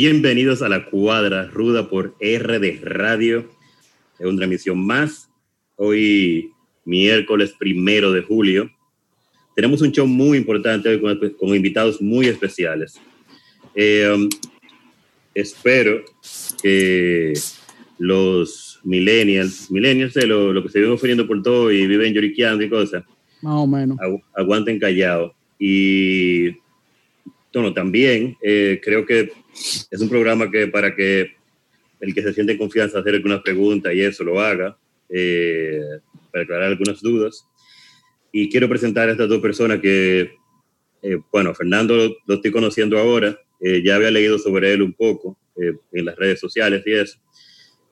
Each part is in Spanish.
Bienvenidos a la cuadra ruda por RD Radio. Es una emisión más. Hoy, miércoles primero de julio. Tenemos un show muy importante hoy con, con invitados muy especiales. Eh, um, espero que los millennials, millennials de lo, lo, que se viven ofreciendo por todo y viven lloriqueando y cosas, más o menos, agu aguanten callados. Y bueno, también eh, creo que es un programa que para que el que se siente en confianza hacer algunas preguntas y eso lo haga, eh, para aclarar algunas dudas. Y quiero presentar a estas dos personas que, eh, bueno, Fernando lo, lo, estoy conociendo ahora, eh, ya había leído sobre él un poco eh, en las redes sociales y eso,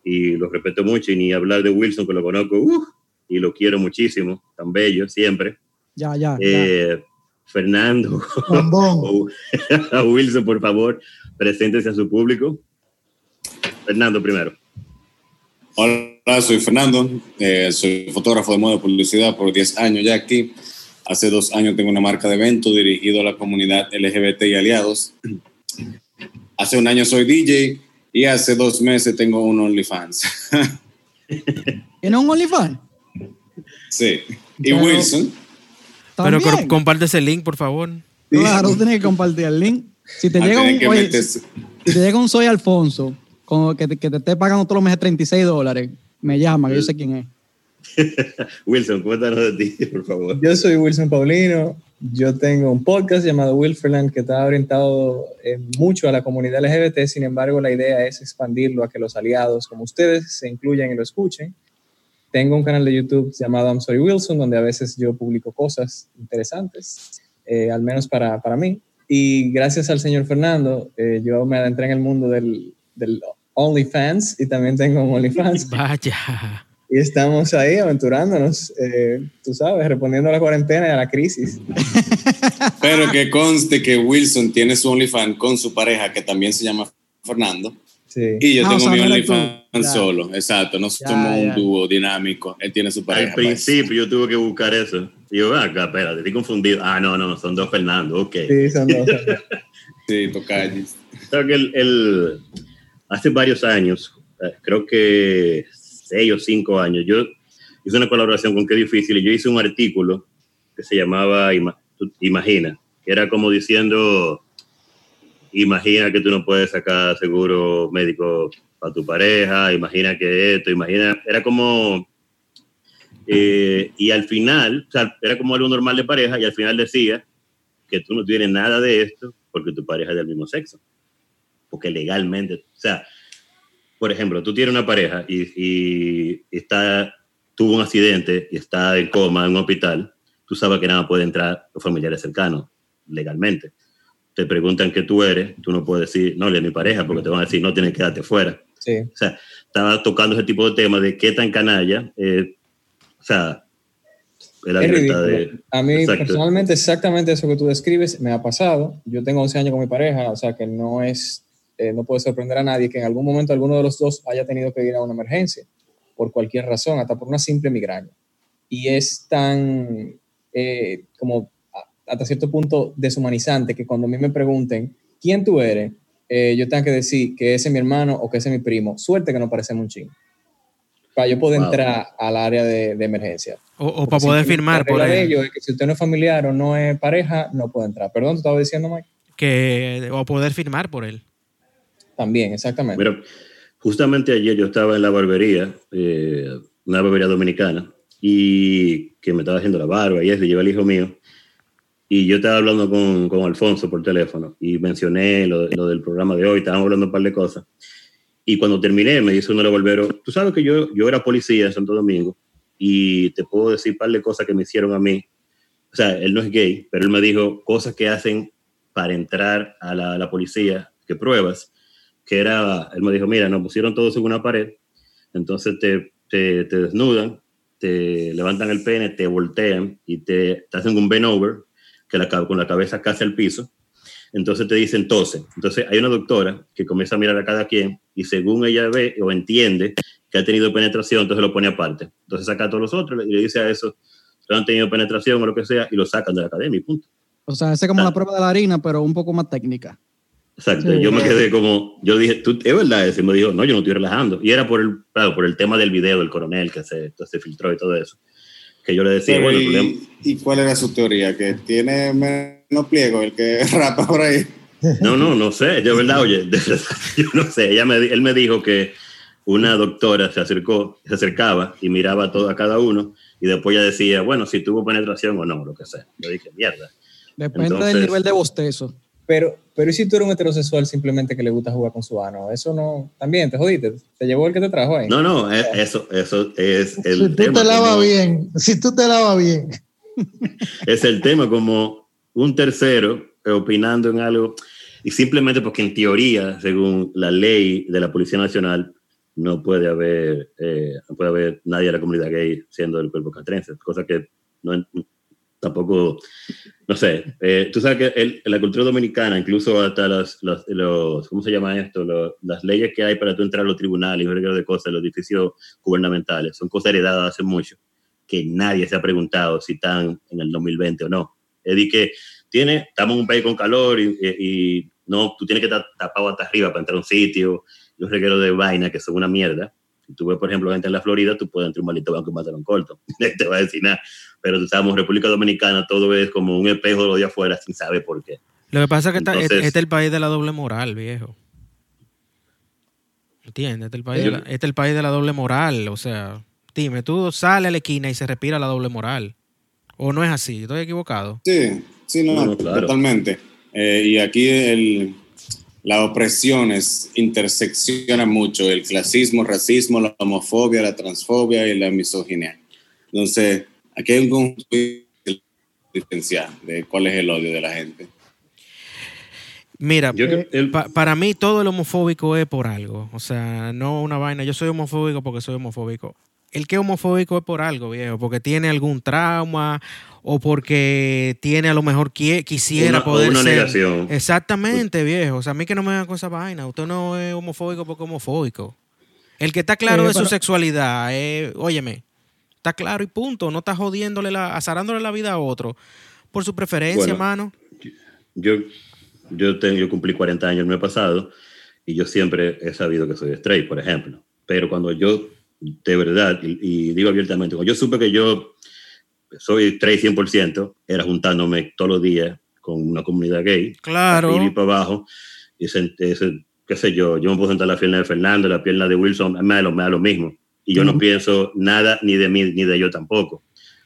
y lo respeto mucho, y ni hablar de Wilson, que lo conozco, uh, y lo quiero muchísimo, tan bello, siempre. Ya, ya. Ya. Fernando, a Wilson, por favor, preséntese a su público. Fernando primero. Hola, soy Fernando, eh, soy fotógrafo de moda y publicidad por 10 años ya aquí. Hace dos años tengo una marca de eventos dirigido a la comunidad LGBT y aliados. Hace un año soy DJ y hace dos meses tengo un OnlyFans. ¿Tiene un OnlyFans? Sí. ¿Y Pero, Wilson? Pero comparte ese link, por favor. Claro, tienes que compartir el link. Si te, llega un, oye, si te llega un Soy Alfonso con, que, te, que te esté pagando todos los meses 36 dólares, me llama, que yo sé quién es. Wilson, cuéntanos de ti, por favor. Yo soy Wilson Paulino. Yo tengo un podcast llamado Wilferland que está orientado eh, mucho a la comunidad LGBT. Sin embargo, la idea es expandirlo a que los aliados como ustedes se incluyan y lo escuchen. Tengo un canal de YouTube llamado I'm Sorry Wilson, donde a veces yo publico cosas interesantes, eh, al menos para, para, mí. Y gracias al señor Fernando, eh, yo me adentré en el mundo del, del OnlyFans y también tengo un OnlyFans. Vaya. Y estamos ahí aventurándonos, eh, tú sabes, respondiendo a la cuarentena y a la crisis. Pero que conste que Wilson tiene su OnlyFans con su pareja, que también se llama Fernando. Sí. Y yo ah, tengo o sea, mi OnlyFans solo, exacto, no ya, somos ya. un dúo dinámico, él tiene su pareja. Al principio pues. yo tuve que buscar eso. Y yo, acá, espérate, estoy confundido. Ah, no, no, son dos Fernando, ok. Sí, son dos. sí, tocalles. que el, el, hace varios años, eh, creo que seis o cinco años, yo hice una colaboración con Qué Difícil y yo hice un artículo que se llamaba Imagina, que era como diciendo, imagina que tú no puedes sacar seguro médico para tu pareja, imagina que esto, imagina, era como, eh, y al final, o sea, era como algo normal de pareja y al final decía que tú no tienes nada de esto porque tu pareja es del mismo sexo, porque legalmente, o sea, por ejemplo, tú tienes una pareja y, y, está, tuvo un accidente y está en coma en un hospital, tú sabes que nada puede entrar los familiares cercanos legalmente. Te preguntan qué tú eres, tú no puedes decir, no, le mi pareja, porque te van a decir, no, tienes que quedarte fuera. Sí. O sea, estaba tocando ese tipo de temas de qué tan canalla, eh, o sea, la es libertad de... A mí Exacto. personalmente exactamente eso que tú describes me ha pasado. Yo tengo 11 años con mi pareja, o sea que no es eh, no puede sorprender a nadie que en algún momento alguno de los dos haya tenido que ir a una emergencia, por cualquier razón, hasta por una simple migraña. Y es tan, eh, como hasta cierto punto deshumanizante que cuando a mí me pregunten, ¿quién tú eres? Eh, yo tengo que decir que ese es mi hermano o que ese es mi primo. Suerte que no parecemos un chingo. Para yo poder wow. entrar al área de, de emergencia. O, o para poder si firmar por ahí. Ello es que si usted no es familiar o no es pareja, no puede entrar. Perdón, ¿tú estabas diciendo, Mike? Que, o poder firmar por él. También, exactamente. Pero justamente ayer yo estaba en la barbería, eh, una barbería dominicana, y que me estaba haciendo la barba y eso, y lleva el hijo mío. Y yo estaba hablando con, con Alfonso por teléfono y mencioné lo, lo, del programa de hoy, estábamos hablando un par de cosas. Y cuando terminé, me dice uno de los barberos, tú sabes que yo, yo era policía en Santo Domingo y te puedo decir un par de cosas que me hicieron a mí. O sea, él no es gay, pero él me dijo cosas que hacen para entrar a la, la policía, que pruebas que era, él me dijo, mira, nos pusieron todos en una pared, entonces te, te, te desnudan, te levantan el pene, te voltean y te, te hacen un bend over, que la, con la cabeza casi al piso, entonces te dicen tose. Entonces hay una doctora que comienza a mirar a cada quien y según ella ve o entiende que ha tenido penetración, entonces lo pone aparte. Entonces saca a todos los otros y le dice a esos que han tenido penetración o lo que sea y lo sacan de la academia y punto. O sea, esa es como la prueba de la harina, pero un poco más técnica. Exacto, yo me quedé como, yo dije, ¿tú, ¿es verdad eso? Y me dijo, no, yo no estoy relajando. Y era por el, claro, por el tema del video del coronel que se, se filtró y todo eso. Que yo le decía, bueno, y, ¿y cuál era su teoría? ¿Que tiene menos pliego el que rapa por ahí? No, no, no sé, de verdad, oye, yo no sé, ella me, él me dijo que una doctora se acercó, se acercaba y miraba todo a cada uno y después ya decía, bueno, si tuvo penetración o no, lo que sea. Yo dije, mierda. Depende del nivel de bostezo. Pero, pero ¿y si tú eres un heterosexual simplemente que le gusta jugar con su ano? Eso no, también te jodiste, te llevó el que te trajo ahí. No, no, eh, eso, eso es el si tú te lavas bien, si tú te lavas bien. Es el tema como un tercero opinando en algo y simplemente porque en teoría, según la ley de la Policía Nacional, no puede haber, eh, no puede haber nadie de la comunidad gay siendo del cuerpo castrense, cosa que no, tampoco, no sé, eh, tú sabes que el, la cultura dominicana, incluso hasta los, los, ¿cómo se llama esto? las leyes que hay para tú entrar a los tribunales y de cosas, los edificios gubernamentales, son cosas heredadas hace mucho, que nadie se ha preguntado si están en el 2020 o no. Es decir, que tiene, estamos en un país con calor y, y, no, tú tienes que estar tapado hasta arriba para entrar a un sitio, los regueros de vaina que son una mierda. Si tú ves, por ejemplo, gente en la Florida, tú puedes entrar un maldito banco y matar un corto. te va a decir nada pero estamos en República Dominicana, todo es como un espejo de afuera sin saber por qué. Lo que pasa es que este, es el país de la doble moral, viejo. ¿Entiendes? Este es el país, de la, este es el país de la doble moral. O sea, dime, tú sales a la esquina y se respira la doble moral. ¿O no es así? ¿Estoy equivocado? Sí, sí, no, totalmente. Eh, y aquí el, las opresiones interseccionan mucho. El clasismo, el racismo, la homofobia, la transfobia y la misoginia. Entonces, Aquí hay un diferencial de cuál es el odio de la gente. Mira, para mí todo el homofóbico es por algo. O sea, no una vaina. Yo soy homofóbico porque soy homofóbico. El que es homofóbico es por algo, viejo. Porque tiene algún trauma o porque tiene a lo mejor quisiera poder una ser. Negación. Exactamente, viejo. O sea, a mí que no me hagan con esa vaina. Usted no es homofóbico porque es homofóbico. El que está claro de su sexualidad, eh, óyeme, Está claro y punto. No está jodiéndole, la, azarándole la vida a otro por su preferencia, hermano. Yo, yo, tengo, yo cumplí 40 años el mes pasado y yo siempre he sabido que soy straight, por ejemplo. Pero cuando yo, de verdad, y, digo abiertamente, cuando yo supe que yo soy straight 100%, era juntándome todos los días con una comunidad gay. Claro. Y para abajo. Y ese, qué sé yo, yo me puedo sentar la pierna de Fernando, la pierna de Wilson, me da lo, me da lo mismo y yo no pienso nada ni de mí ni de ellos tampoco,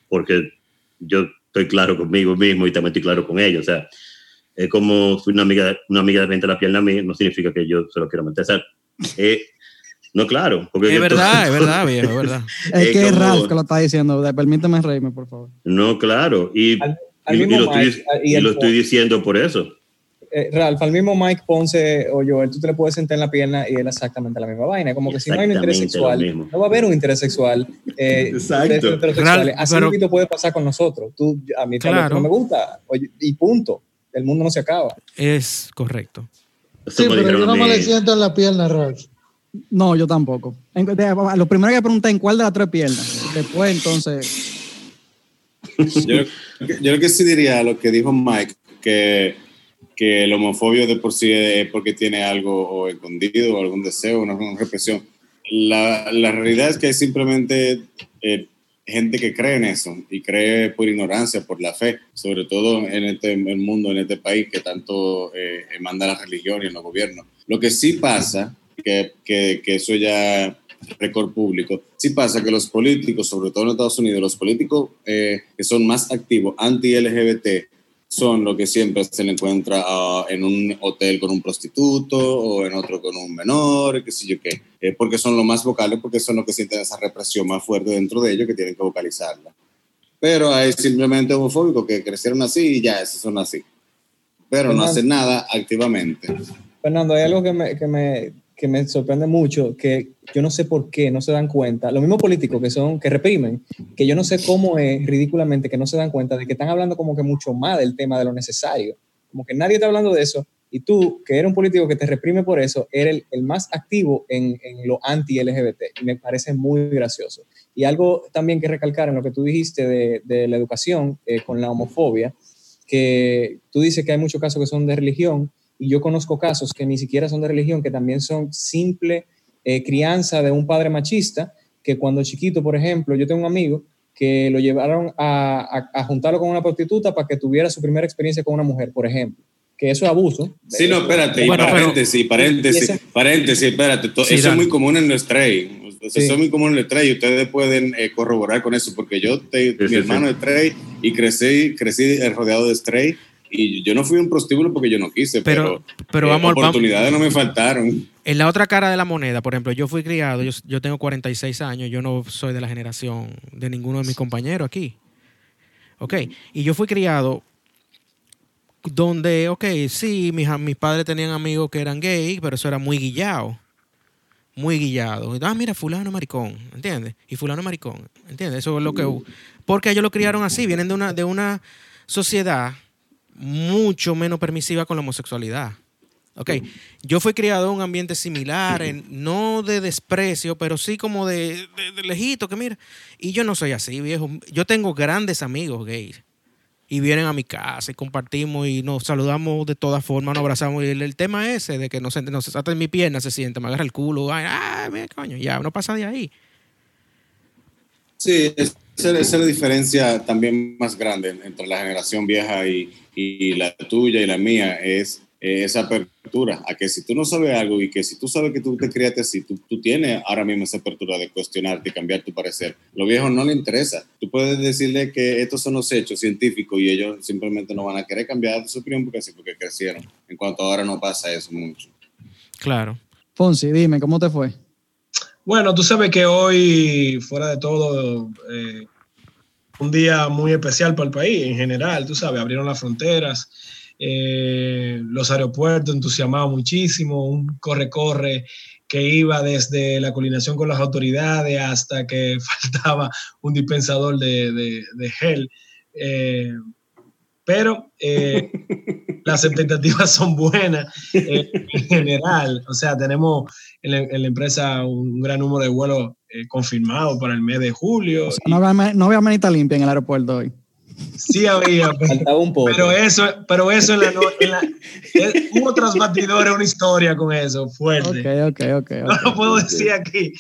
porque yo estoy claro conmigo mismo y también estoy claro con ellos. O sea, es como si una amiga, una amiga de frente la pierna a mí, no significa que yo se lo quiero meter. O sea, no, claro. Porque es verdad, es verdad, viejo, es verdad. es, que es Ralph que lo está diciendo. Permíteme reírme, por favor. No, claro. Y, y, lo, estoy, y lo estoy diciendo por eso. Eh, Ralph, al mismo Mike Ponce o Joel, tú te le puedes sentar en la pierna y él exactamente la misma vaina. Como que si no hay un interés sexual, no va a haber un interés sexual. Eh, Exacto. Así pero, puede pasar con nosotros. Tú, a mí claro. no me gusta y punto. El mundo no se acaba. Es correcto. Sí, pero yo no me le siento en la pierna, Ralph. No, yo tampoco. Lo primero que pregunté en cuál de las tres piernas. Después, entonces. yo, yo lo que sí diría, lo que dijo Mike, que que el homofobio de por sí es porque tiene algo escondido o algún deseo, una, una represión. La, la, realidad es que hay simplemente eh, gente que cree en eso y cree por ignorancia, por la fe, sobre todo en este el mundo, en este país que tanto eh, manda la religión y en los gobiernos. Lo que sí pasa, que, que, que eso ya récord público. Sí pasa que los políticos, sobre todo en Estados Unidos, los políticos eh, que son más activos anti-LGBT, son lo que siempre se le encuentra ah, en un hotel con un prostituto o en otro con un menor, qué sé yo qué, eh, porque son los más vocales, porque son los que sienten esa represión más fuerte dentro de ellos que tienen que vocalizarla. Pero hay simplemente homofóbicos que crecieron así y ya, esos son así. Pero no hacen nada activamente. Fernando, hay algo que me, que me que me sorprende mucho, que yo no sé por qué no se dan cuenta, los mismos políticos que son, que reprimen, que yo no sé cómo es ridículamente que no se dan cuenta de que están hablando como que mucho más del tema de lo necesario, como que nadie está hablando de eso, y tú, que eres un político que te reprime por eso, eres el, más activo en, en lo anti-LGBT, y me parece muy gracioso. Y algo también que recalcar en lo que tú dijiste de, de la educación eh, con la homofobia, que tú dices que hay muchos casos que son de religión, y yo conozco casos que ni siquiera son de religión, que también son simple eh, crianza de un padre machista, que cuando chiquito, por ejemplo, yo tengo un amigo que lo llevaron a, a, juntarlo con una prostituta para que tuviera su primera experiencia con una mujer, por ejemplo que eso es abuso. Sí, no, espérate, y paréntesis, paréntesis, paréntesis, espérate, eso es muy común en nuestra trade. Eso es muy común en el trade y ustedes pueden eh, corroborar con eso, porque yo, te, mi hermano es trade y crecí, crecí rodeado de stray y yo no fui un prostíbulo porque yo no quise, pero, pero, eh, vamos, oportunidades no me faltaron. En la otra cara de la moneda, por ejemplo, yo fui criado, yo, yo tengo 46 años, yo no soy de la generación de ninguno de mis compañeros aquí. Ok, y yo fui criado donde, ok, sí, mis, mis padres tenían amigos que eran gay, pero eso era muy guillado. Muy guillado. Ah, mira, fulano maricón, ¿entiendes? Y fulano maricón, ¿entiendes? Eso es lo que... Porque ellos lo criaron así, vienen de una, de una sociedad mucho menos permisiva con la homosexualidad. Ok, yo fui criado en un ambiente similar, no de desprecio, pero sí como de, de, lejito, que mira. Y yo no soy así, viejo. Yo tengo grandes amigos gays y vienen a mi casa y compartimos y nos saludamos de todas formas, nos abrazamos. Y el, tema ese de que no se, no se en mi pierna, se siente, me agarra el culo, ay, ay coño, ya, no pasa de ahí. Sí, esa es la diferencia también más grande entre la generación vieja y, y la tuya y la mía, es eh, esa apertura, a que si tú no sabes algo y que si tú sabes que tú te criaste así, tú, tú, tienes ahora mismo esa apertura de cuestionarte y cambiar tu parecer. Los viejos no le interesa. Tú puedes decirle que estos son los hechos científicos y ellos simplemente no van a querer cambiar su opinión porque así, porque crecieron. En cuanto ahora no pasa eso mucho. Claro. Fonsi, dime, ¿cómo te fue? Bueno, tú sabes que hoy, fuera de todo, eh, un día muy especial para el país en general, tú sabes, abrieron las fronteras eh, los aeropuertos entusiasmados muchísimo, un corre-corre que iba desde la coordinación con las autoridades hasta que faltaba un dispensador de, gel. Eh, pero eh, las expectativas son buenas en general. O sea, tenemos en la, empresa un gran número de vuelos confirmados para el mes de julio. no, había, no había manita limpia en el aeropuerto hoy. Sí había, pero, eso, pero eso en la, en la hubo tras batidores una historia con eso, fuerte. Okay, okay, no lo puedo decir aquí,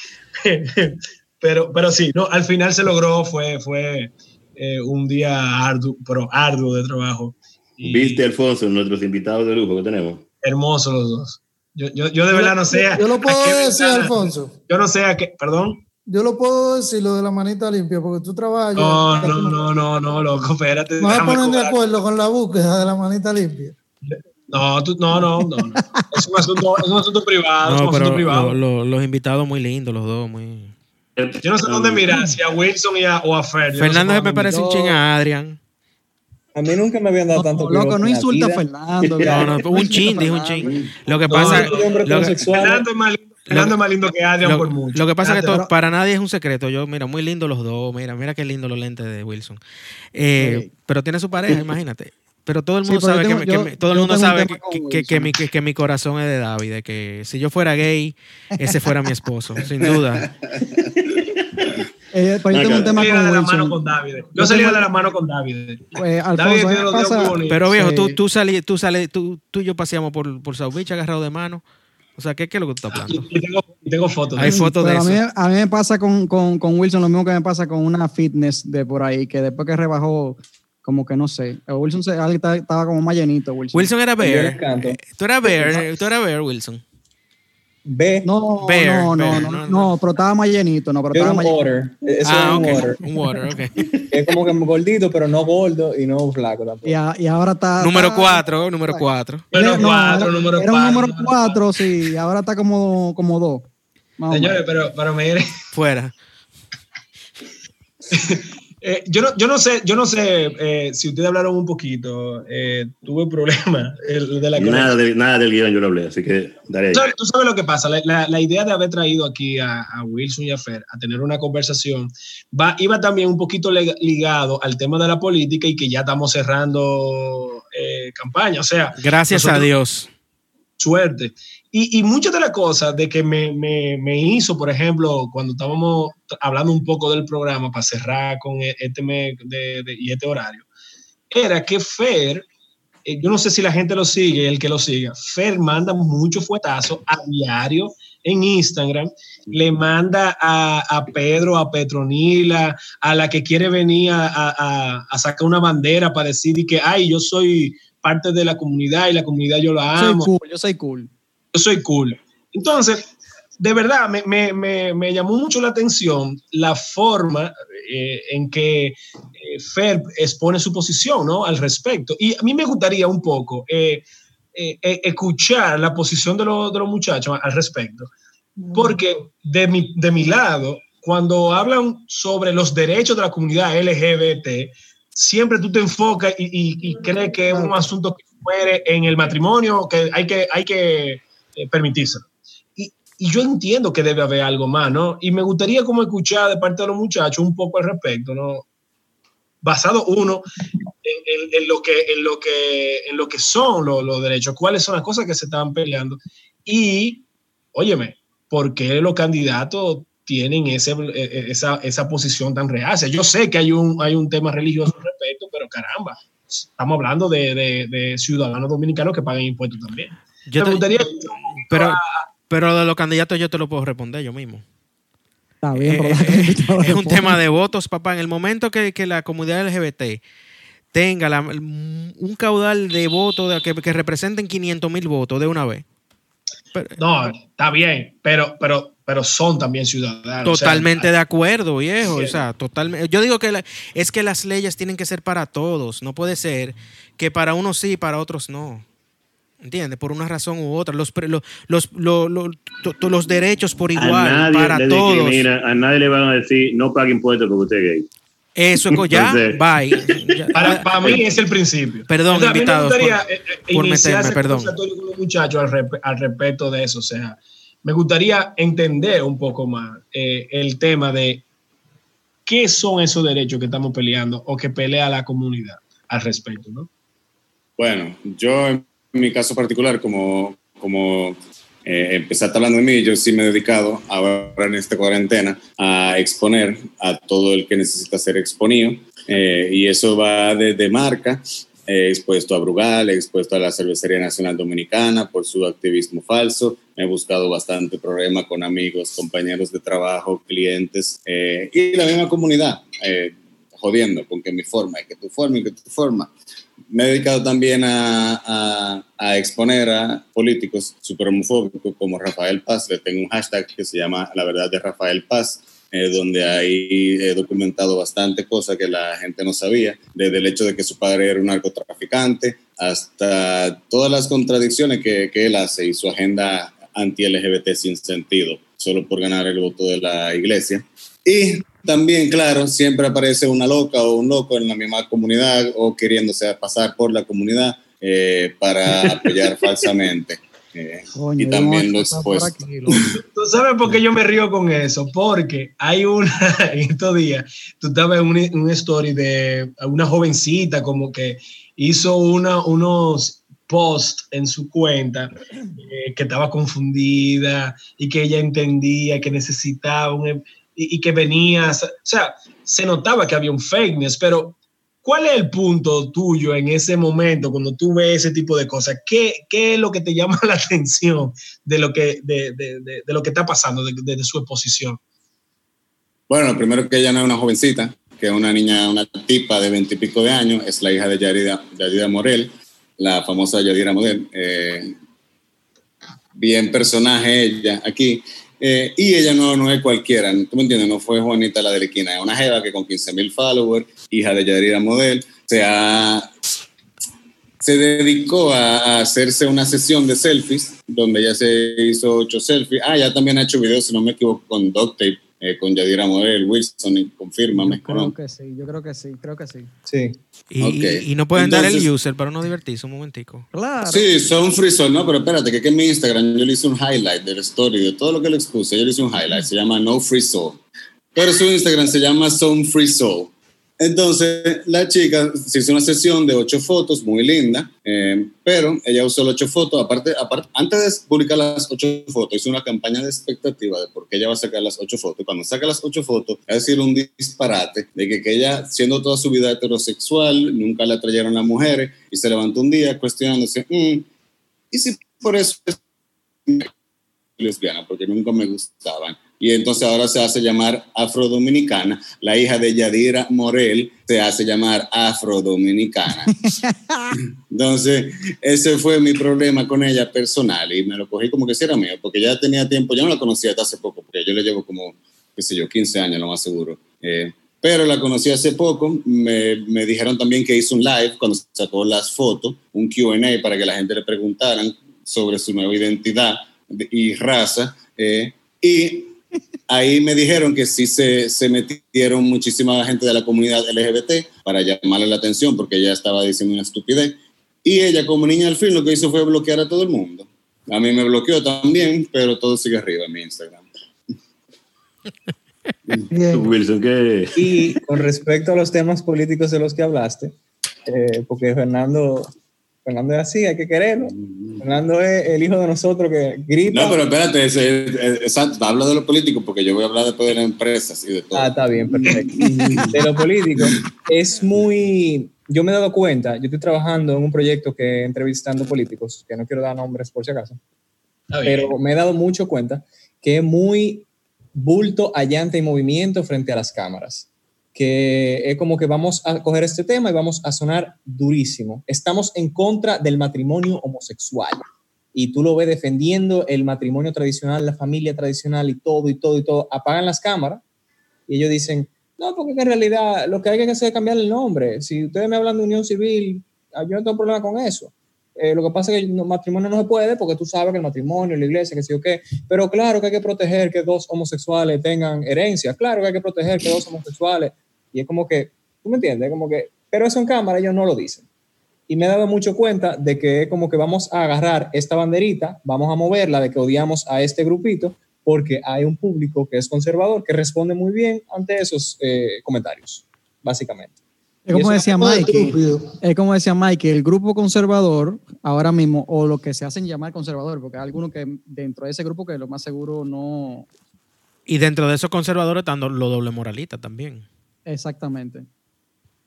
pero, pero sí, no, al final se logró, fue, fue eh, un día arduo, pero arduo de trabajo. ¿Viste, Alfonso, nuestros invitados de lujo que tenemos? Hermosos los dos. Yo, yo, yo de verdad no sé. Yo, lo puedo decir, Alfonso. Yo no sé a qué, perdón. Yo lo puedo decir lo de la manita limpia porque tú trabajas. No, no, no, no, no, loco, espérate. ¿No vas a poner de acuerdo con la búsqueda de la manita limpia? No, tú, no, no, no, Es, un asunto, es un asunto privado. No, pero privado. los invitados muy lindos, los dos, muy. Yo no sé dónde mirar, si a Wilson y a, o a Fer. Fernando se me parece un ching a Adrián. A mí nunca me habían dado tanto Loco, no insulta a Fernando. No, no, un chin, dijo un chin. Lo que pasa. Lo que, Fernando es más Fernando es más lindo que Adrian por mucho. Lo que pasa es que para nadie es un secreto. Yo, mira, muy lindo los dos. Mira, mira qué lindo los lentes de Wilson. Eh, pero tiene su pareja, imagínate. Pero todo el mundo sabe, que, todo el mundo sabe que, que, mi, que, mi corazón es de David, de que si yo fuera gay, ese fuera mi esposo, sin duda. Eh, pues yo tengo un tema con, de la mano con David. Yo salí de la mano con David. Pues, David pasa, pero viejo, tú, tú, salí, tú, salí, tú, tú y yo paseamos por, por South Beach agarrado de mano. O sea, ¿qué, es lo que tú estás hablando? Y tengo, tengo fotos. Hay fotos de eso. A mí, a mí me pasa con, con, con, Wilson lo mismo que me pasa con una fitness de por ahí, que después que rebajó, como que no sé. Wilson se, estaba como más llenito. Wilson, Wilson era Bear. Tú eras Bear, tú eras Bear, Wilson. B. No, no, no, no, no, pero estaba más llenito, no, pero estaba más water. Eso ah, un water. Un water, ok. es como que gordito, pero no gordo y no flaco tampoco. Y, y ahora está. Número 4, número 4. Número 4, número 4. Era un número 4, sí, ahora está como 2. Como Señores, pero, pero me Fuera. Eh, yo, no, yo no sé, yo no sé eh, si ustedes hablaron un poquito, eh, tuve problema de la nada, nada del guion yo lo hablé, así que daré. ¿Tú sabes, lo que pasa? La, la, idea de haber traído aquí a, a, Wilson y a Fer a tener una conversación va, iba también un poquito ligado al tema de la política y que ya estamos cerrando eh, campaña. O sea, gracias a Dios. Suerte. Y, y, muchas de las cosas de que me, me, me, hizo, por ejemplo, cuando estábamos hablando un poco del programa para cerrar con e, este mes de, y este horario, era que Fer eh, yo no sé si la gente lo sigue, el que lo siga, Fer manda mucho fuetazo a diario en Instagram, le manda a, Pedro, a Petronila, a la que quiere venir a, sacar una bandera para decir que, ay, yo soy parte de la comunidad y la comunidad yo la amo. Soy cool, yo soy cool. Yo soy cool. Entonces, de verdad, me, llamó mucho la atención la forma eh, en que eh, Fer expone su posición ¿no? al respecto. Y a mí me gustaría un poco eh, escuchar la posición de, de, los muchachos al respecto. Porque de mi, de mi lado, cuando hablan sobre los derechos de la comunidad LGBT, siempre tú te enfocas y, crees que es un asunto que muere en el matrimonio, que hay que, hay que permitírselo y yo entiendo que debe haber algo más, ¿no? Y me gustaría como escuchar de parte de los muchachos un poco al respecto, ¿no? Basado uno en, lo, que, en, lo, que, en lo que son los, derechos, cuáles son las cosas que se están peleando. Y, óyeme, ¿por qué los candidatos tienen ese, e, e, esa, esa posición tan reacia? Yo sé que hay un, hay un tema religioso al respecto, pero caramba, estamos hablando de, de, ciudadanos dominicanos que pagan impuestos también. Yo gustaría... Pero, pero de los candidatos yo te lo puedo responder yo mismo. Está bien, eh, eh, es un tema de votos, papá. En el momento que, la comunidad LGBT tenga un caudal de votos que, que, representen 500 mil votos de una vez. no, está bien, pero, pero, pero son también ciudadanos. Totalmente de acuerdo, viejo. O sea, totalmente. Yo digo que es que las leyes tienen que ser para todos. No puede ser que para unos sí y para otros no. ¿Entiendes? Por una razón u otra. Los, los, los, derechos por igual para todos. a nadie le van a decir no pague impuestos porque usted es gay. Eso es ya, bye. Para, para, mí es el principio. Perdón, invitados. por, eh, eh, meterme, perdón. muchachos al, al, respecto de eso. O sea, me gustaría entender un poco más eh, el tema de qué son esos derechos que estamos peleando o que pelea la comunidad al respecto, ¿no? Bueno, yo en mi caso particular, como, como eh, empezaste hablando de mí, yo sí me he dedicado ahora en esta cuarentena a exponer a todo el que necesita ser exponido. Eh, y eso va desde marca, he expuesto a Brugal, expuesto a la Cervecería Nacional Dominicana por su activismo falso. he buscado bastante problema con amigos, compañeros de trabajo, clientes eh, y la misma comunidad, jodiendo con que mi forma y que tu forma y que tu forma me he dedicado también a, a, exponer a políticos super homofóbicos como Rafael Paz. Le tengo un hashtag que se llama La verdad de Rafael Paz, eh, donde ahí he documentado bastante cosas que la gente no sabía, desde el hecho de que su padre era un narcotraficante hasta todas las contradicciones que, que él hace y su agenda anti-LGBT sin sentido, solo por ganar el voto de la iglesia. Y también, claro, siempre aparece una loca o un loco en la misma comunidad o queriéndose pasar por la comunidad eh, para apoyar falsamente. Eh, y también lo expuesto. ¿Tú sabes por qué yo me río con eso? Porque hay una, en estos días, tú estabas en un, story de una jovencita como que hizo una, unos posts en su cuenta eh, que estaba confundida y que ella entendía que necesitaba un y, que venías, o sea, se notaba que había un fake news, pero ¿cuál es el punto tuyo en ese momento cuando tú ves ese tipo de cosas? ¿Qué, qué es lo que te llama la atención de lo que, de, de, de, lo que está pasando, de, su exposición? Bueno, primero que ella no es una jovencita, que es una niña, una tipa de veintipico de años, es la hija de Yarida, Yarida Morel, la famosa Yadira Morel. Eh, bien personaje ella aquí. Eh, y ella no, no es cualquiera, ¿tú me entiendes? No fue Juanita la de la esquina, es una jeva que con 15 mil followers, hija de Yadira Model, se, se dedicó a, hacerse una sesión de selfies, donde ella se hizo ocho selfies. Ah, ya también ha hecho videos, si no me equivoco, con duct tape eh, con Yadira Morel, Wilson, y confírmame. Creo que sí, yo creo que sí, creo que sí. Sí. Y, no pueden dar el user para no divertirse un momentico. Claro. Sí, son free no, pero espérate, que, que en mi Instagram yo le hice un highlight de la story, de todo lo que le expuse, yo le hice un highlight, se llama No Free Soul. Pero su Instagram se llama Zone Free Soul. Entonces, la chica se hizo una sesión de ocho fotos, muy linda, eh, pero ella usó las ocho fotos, aparte, aparte, antes de publicar las ocho fotos, hizo una campaña de expectativa de por qué ella va a sacar las ocho fotos. Cuando saca las ocho fotos, es decir un disparate de que, que ella, siendo toda su vida heterosexual, nunca le atrayeron a mujeres, y se levantó un día cuestionándose, mm, ¿y si por eso es lesbiana? Porque nunca me gustaban y entonces ahora se hace llamar afrodominicana. La hija de Yadira Morel se hace llamar afrodominicana. entonces, ese fue mi problema con ella personal y me lo cogí como que si era mío, porque ya tenía tiempo, yo no la conocía hasta hace poco, porque yo le llevo como, qué sé yo, 15 años, lo más seguro. Eh, pero la conocí hace poco, me, me, dijeron también que hizo un live cuando sacó las fotos, un QA para que la gente le preguntaran sobre su nueva identidad y raza. Eh, y Ahí me dijeron que sí se, se, metieron muchísima gente de la comunidad LGBT para llamarle la atención porque ella estaba diciendo una estupidez. Y ella, como niña al fin, lo que hizo fue bloquear a todo el mundo. A mí me bloqueó también, pero todo sigue arriba en mi Instagram. Wilson, ¿qué? Y con respecto a los temas políticos de los que hablaste, eh, porque Fernando Fernando es así, hay que quererlo. Fernando es el hijo de nosotros que grita. No, pero espérate, exacto, habla de los políticos porque yo voy a hablar después de las empresas y de todo. Ah, está bien, perfecto. de los políticos es muy. Yo me he dado cuenta, yo estoy trabajando en un proyecto que entrevistando políticos, que no quiero dar nombres por si acaso, pero me he dado mucho cuenta que es muy bulto, allante y movimiento frente a las cámaras que es como que vamos a coger este tema y vamos a sonar durísimo. Estamos en contra del matrimonio homosexual. Y tú lo ves defendiendo el matrimonio tradicional, la familia tradicional y todo y todo y todo. Apagan las cámaras y ellos dicen, no, porque en realidad lo que hay que hacer es cambiar el nombre. Si ustedes me hablan de unión civil, ah, yo no tengo problema con eso. Eh, lo que pasa es que el matrimonio no se puede porque tú sabes que el matrimonio, la iglesia, que sé yo qué. Pero claro que hay que proteger que dos homosexuales tengan herencia. Claro que hay que proteger que dos homosexuales. Y es como que, ¿tú me entiendes? Como que, pero eso en cámara ellos no lo dicen. Y me he dado mucho cuenta de que como que vamos a agarrar esta banderita, vamos a moverla de que odiamos a este grupito, porque hay un público que es conservador que responde muy bien ante esos eh, comentarios, básicamente. Es como decía Mike, es como decía Mike, el grupo conservador ahora mismo, o lo que se hacen llamar conservador, porque hay algunos que dentro de ese grupo que lo más seguro no... Y dentro de esos conservadores están los doble moralistas también. Exactamente.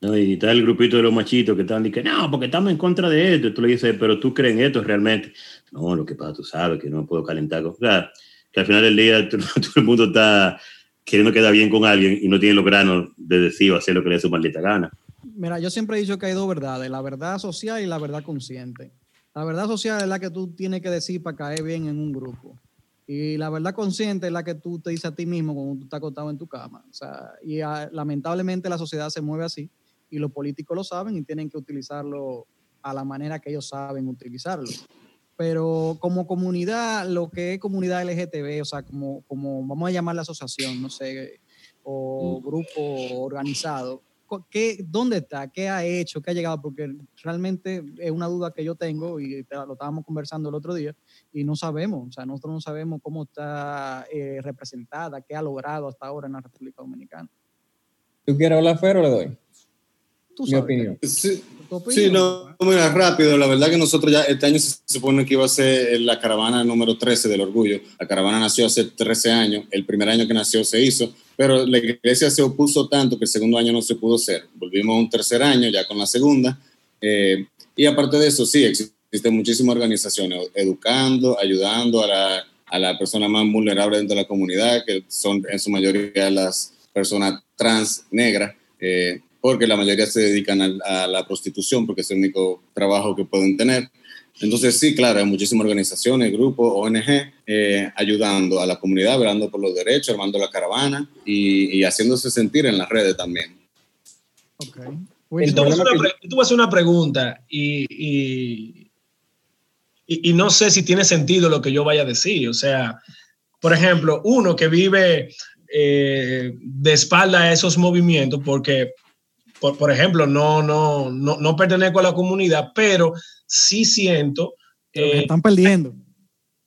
No, y está el grupito de los machitos que están diciendo, no, porque estamos en contra de esto. Y tú le dices, pero tú crees en esto realmente. No, lo que pasa, tú sabes que no me puedo calentar. O sea, que al final del día todo, el mundo está queriendo quedar bien con alguien y no tiene los granos de decir o hacer lo que le dé su maldita gana. Mira, yo siempre he dicho que hay dos verdades, la verdad social y la verdad consciente. La verdad social es la que tú tienes que decir para caer bien en un grupo. Y la verdad consciente es la que tú te dices a ti mismo cuando tú estás acostado en tu cama. O sea, y ah, lamentablemente la sociedad se mueve así y los políticos lo saben y tienen que utilizarlo a la manera que ellos saben utilizarlo. Pero como comunidad, lo que es comunidad LGTB, o sea, como, como vamos a llamar la asociación, no sé, o grupo organizado, ¿qué, ¿dónde está? ¿Qué ha hecho? ¿Qué ha llegado? Porque realmente es una duda que yo tengo y lo estábamos conversando el otro día y no sabemos, o sea, nosotros no sabemos cómo está eh, representada, qué ha logrado hasta ahora en la República Dominicana. ¿Tú quieres hablar, Fer, o le doy? Mi opinión. Sí, sí, no, mira, rápido. La verdad que nosotros ya este año se supone que iba a ser la caravana número 13 del orgullo. La caravana nació hace 13 años. El primer año que nació se hizo, pero la iglesia se opuso tanto que el segundo año no se pudo hacer. Volvimos a un tercer año ya con la segunda. Eh, y aparte de eso, sí, existen muchísimas organizaciones educando, ayudando a la, a la persona más vulnerable dentro de la comunidad, que son en su mayoría las personas trans negras. Eh, porque la mayoría se dedican a, la prostitución, porque es el único trabajo que pueden tener. Entonces, sí, claro, hay muchísimas organizaciones, grupos, ONG, eh, ayudando a la comunidad, velando por los derechos, armando la caravana y, haciéndose sentir en las redes también. Ok. Tú vas a hacer una pregunta y, y, y, no sé si tiene sentido lo que yo vaya a decir. O sea, por ejemplo, uno que vive eh, de espalda a esos movimientos, porque por, ejemplo, no, no, no, no pertenezco a la comunidad, pero sí siento... que están perdiendo.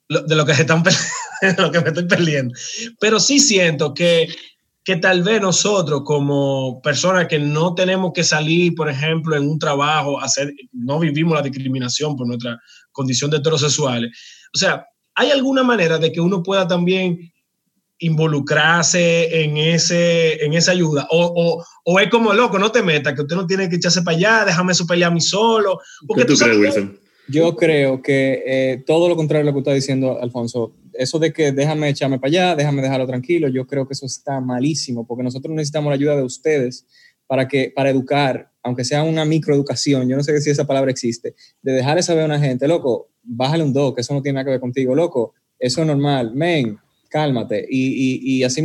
de lo que se están de lo que me estoy perdiendo. Pero sí siento que, que tal vez nosotros como personas que no tenemos que salir, por ejemplo, en un trabajo, hacer, no vivimos la discriminación por nuestra condición de heterosexuales. O sea, ¿hay alguna manera de que uno pueda también involucrarse en, ese, en esa ayuda? O, o, es como loco, no te metas, que usted no tiene que echarse para allá, déjame eso pelear a mí solo. ¿Qué tú, crees, Wilson? Yo creo que eh, todo lo contrario de lo que está diciendo Alfonso eso de que déjame echarme para allá, déjame dejarlo tranquilo, yo creo que eso está malísimo, porque nosotros necesitamos la ayuda de ustedes para, que, para educar, aunque sea una microeducación, yo no sé si esa palabra existe, de dejarle saber a una gente, loco, bájale un do, que eso no tiene nada que ver contigo, loco, eso es normal, men, cálmate, y, y, y así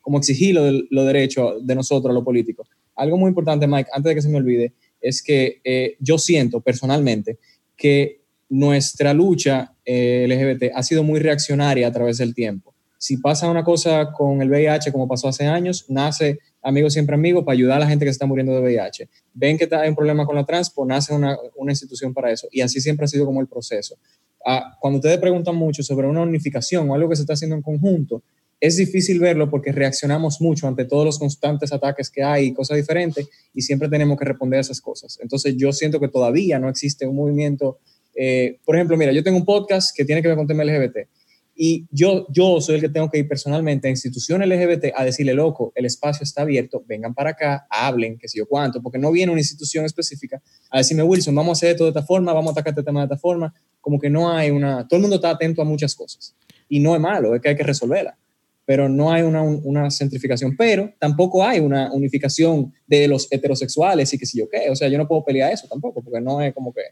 como exigir los derechos de nosotros, los políticos. Algo muy importante, Mike, antes de que se me olvide, es que eh, yo siento personalmente que nuestra lucha eh, LGBT ha sido muy reaccionaria a través del tiempo. Si pasa una cosa con el VIH como pasó hace años, nace Amigos Siempre Amigos para ayudar a la gente que está muriendo de VIH. Ven que hay un problema con la transpo, nace una, una institución para eso. Y así siempre ha sido como el proceso. Ah, cuando ustedes preguntan mucho sobre una unificación o algo que se está haciendo en conjunto, es difícil verlo porque reaccionamos mucho ante todos los constantes ataques que hay y cosas diferentes y siempre tenemos que responder a esas cosas. Entonces yo siento que todavía no existe un movimiento eh, por ejemplo, mira, yo tengo un podcast que tiene que ver con tema LGBT y yo, yo soy el que tengo que ir personalmente a instituciones LGBT a decirle, loco, el espacio está abierto, vengan para acá, hablen, que sé yo cuánto, porque no viene una institución específica a decirme, Wilson, vamos a hacer esto de esta forma, vamos a atacar este tema de esta forma, como que no hay una, todo el mundo está atento a muchas cosas y no es malo, es que hay que resolverla pero no hay una, una, centrificación, pero tampoco hay una unificación de los heterosexuales y que sé yo qué, o sea, yo no puedo pelear eso tampoco, porque no es como que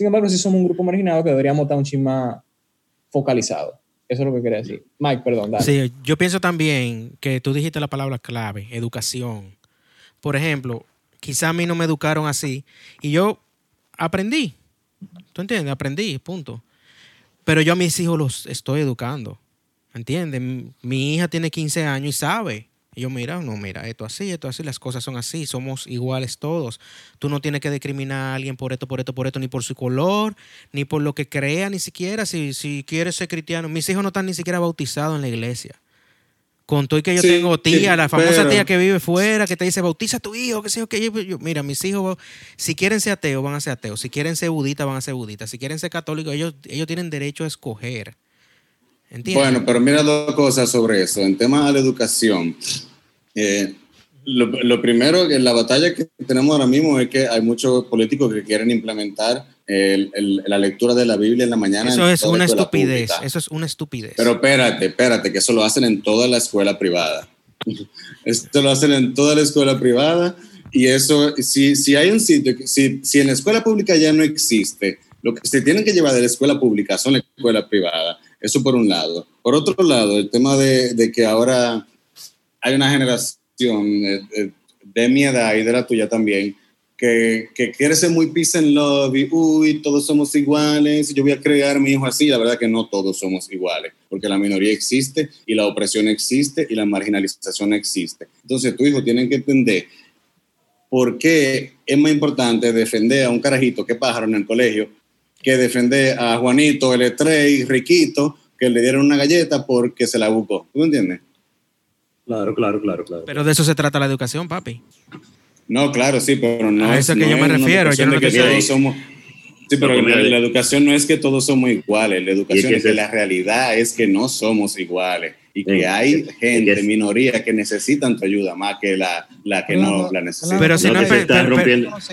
sin embargo, si somos un grupo marginado que deberíamos estar un chin más focalizado. Eso es lo que quería decir. Mike, perdón. Dale. Sí, yo pienso también que tú dijiste la palabra clave, educación. Por ejemplo, quizá a mí no me educaron así y yo aprendí. ¿Tú entiendes? Aprendí, punto. Pero yo a mis hijos los estoy educando. ¿Entiendes? Mi hija tiene 15 años y sabe. Y yo, mira, no, mira, esto así, esto así, las cosas son así, somos iguales todos. Tú no tienes que discriminar a alguien por esto, por esto, por esto, ni por su color, ni por lo que crea, ni siquiera si, si quieres ser cristiano. Mis hijos no están ni siquiera bautizados en la iglesia. Con todo y que yo tengo tía, la famosa tía que vive fuera, que te dice, bautiza a tu hijo, que sé yo, yo, mira, mis hijos, si quieren ser ateos, van a ser ateos. Si quieren ser buditas, van a ser buditas. Si quieren ser católicos, ellos, ellos tienen derecho a escoger. Bueno, pero mira dos cosas sobre eso. En tema de la educación, eh, lo, primero, que la batalla que tenemos ahora mismo es que hay muchos políticos que quieren implementar la lectura de la Biblia en la mañana. Eso es una estupidez, eso es una estupidez. Pero espérate, espérate, que eso lo hacen en toda la escuela privada. Esto lo hacen en toda la escuela privada y eso, si, si hay un sitio, si, si en la escuela pública ya no existe, lo que se tienen que llevar de la escuela pública son la escuela privada. Eso por un lado. Por otro lado, el tema de, de que ahora hay una generación eh, eh, de mi edad y de la tuya también que, que, quiere ser muy peace and love y uy, todos somos iguales, yo voy a crear mi hijo así. La verdad que no todos somos iguales, porque la minoría existe y la opresión existe y la marginalización existe. Entonces, tu hijo tiene que entender por qué es más importante defender a un carajito que pájaro en el colegio que defender a Juanito, el estrella riquito, que le dieron una galleta porque se la buscó. ¿Tú me entiendes? Claro, claro, claro, claro. Pero de eso se trata la educación, papi. No, claro, sí, pero no. A eso que yo me refiero. Yo no que todos somos. Sí, pero la, educación no es que todos somos iguales. La educación es que, la realidad es que no somos iguales y que hay gente, minoría, que necesitan tu ayuda más que la, la que no, la necesita. Pero si, no,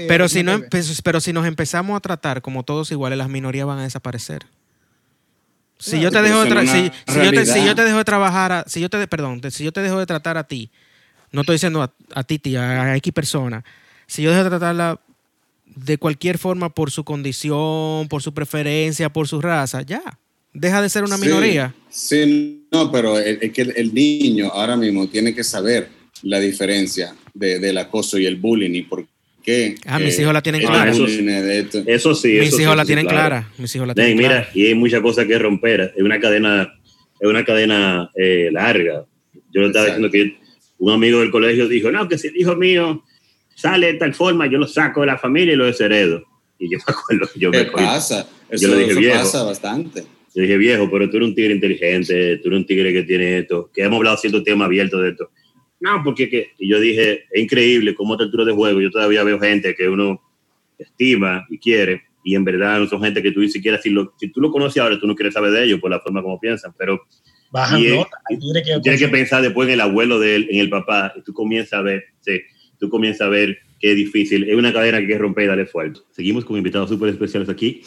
pero, si no, pero si nos empezamos a tratar como todos iguales, las minorías van a desaparecer. Si yo te dejo de si, yo te, si yo te dejo de trabajar, si yo te perdón, si yo te dejo de tratar a ti, no estoy diciendo a, a ti, tía, a X persona, si yo dejo de tratarla de cualquier forma por su condición, por su preferencia, por su raza, ya, deja de ser una minoría. Sí, no, pero es que el, niño ahora mismo tiene que saber la diferencia de, del acoso y el bullying y por Ah, mis hijos la tienen clara. Eso, sí. Mis hijos la tienen clara. Mis hijos la tienen mira, y hay muchas cosas que romper. Es una cadena, es una cadena eh, larga. Yo le estaba diciendo que un amigo del colegio dijo, no, que si el hijo mío sale de tal forma, yo lo saco de la familia y lo desheredo. Y yo me acuerdo, yo ¿Qué pasa? Eso, yo le dije, viejo, pasa bastante. Yo dije, viejo, pero tú eres un tigre inteligente, tú eres un tigre que tiene esto, que hemos hablado cierto tema abierto de esto. no, porque que, y yo dije, es increíble cómo te altura de juego, yo todavía veo gente que uno estima y quiere, y en verdad no son gente que tú ni siquiera, si, lo, si tú lo conoces ahora, tú no quieres saber de ellos por la forma como piensan, pero Bajan tienes que, pensar después en el abuelo de él, en el papá, y tú comienzas a ver, sí, tú comienzas a ver qué difícil, es una cadena que hay que romper y darle fuerte. Seguimos con invitados súper especiales aquí.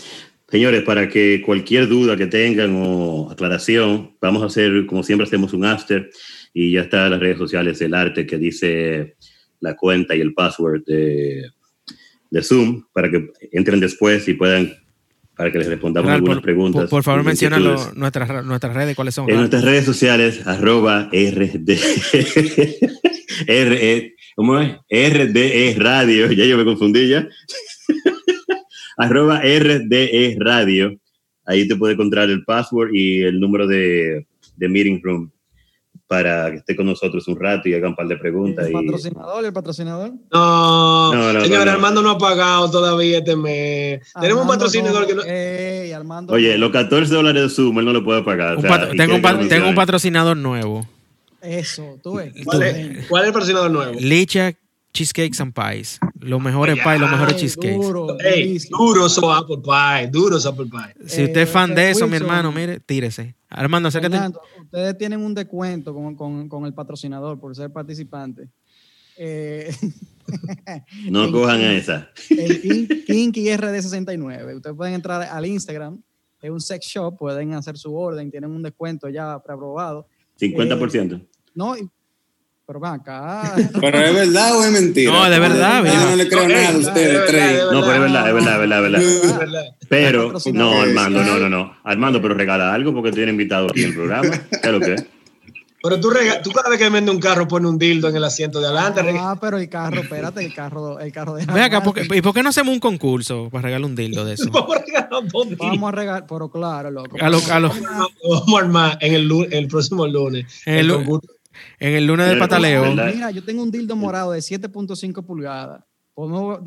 Señores, para que cualquier duda que tengan o aclaración, vamos a hacer, como siempre hacemos, un after y ya está en las redes sociales el arte que dice la cuenta y el password de, de Zoom para que entren después y puedan para que les respondamos algunas preguntas. Por, favor, menciona nuestras, nuestras redes, ¿cuáles son? En nuestras redes sociales, arroba RD, RE, ¿cómo es? RDE Radio, ya yo me confundí ya. arroba RDE Radio. Ahí te puede encontrar el password y el número de, de meeting room para que esté con nosotros un rato y haga un par de preguntas. ¿El patrocinador? ¿El patrocinador? No, no, señor, Armando no ha pagado todavía este mes. Tenemos un patrocinador que no... Oye, los 14 dólares de Zoom él no lo puede pagar. tengo, un, tengo un patrocinador nuevo. Eso, tú ves. ¿Cuál, es, ¿Cuál es el patrocinador nuevo? Licha Cheesecakes and Pies. Los mejores pies, los mejores cheesecakes. Duro, hey, duro so apple pie, duro apple pie. Si usted es fan de eso, mi hermano, mire, tírese. Armando, acércate. Fernando, ustedes tienen un descuento con, con, con, el patrocinador por ser participante. Eh, no cojan esa. El Kinky RD69. Ustedes pueden entrar al Instagram, es un sex shop, pueden hacer su orden, tienen un descuento ya preaprobado. 50%. Eh, no, pero va acá. Pero es verdad o es mentira. No, de verdad. Yo no le creo nada a ustedes tres. No, pero es verdad, es verdad, es verdad, es verdad. Pero, no, Armando, no, no, no. Armando, pero regala algo porque tiene invitado aquí en el programa. ¿Qué es lo que Pero tú, rega tú cada vez que vende un carro pone un dildo en el asiento de adelante. Ah, pero el carro, espérate, el carro, el carro de Ve acá, ¿y por qué no hacemos un concurso para regalar un dildo de eso? Vamos a regalar, pero claro, loco. A lo, a lo... Vamos a armar en el, el próximo lunes. el, el concurso en el lunes de pataleo. Mira, yo tengo un dildo morado de 7.5 pulgadas. Podemos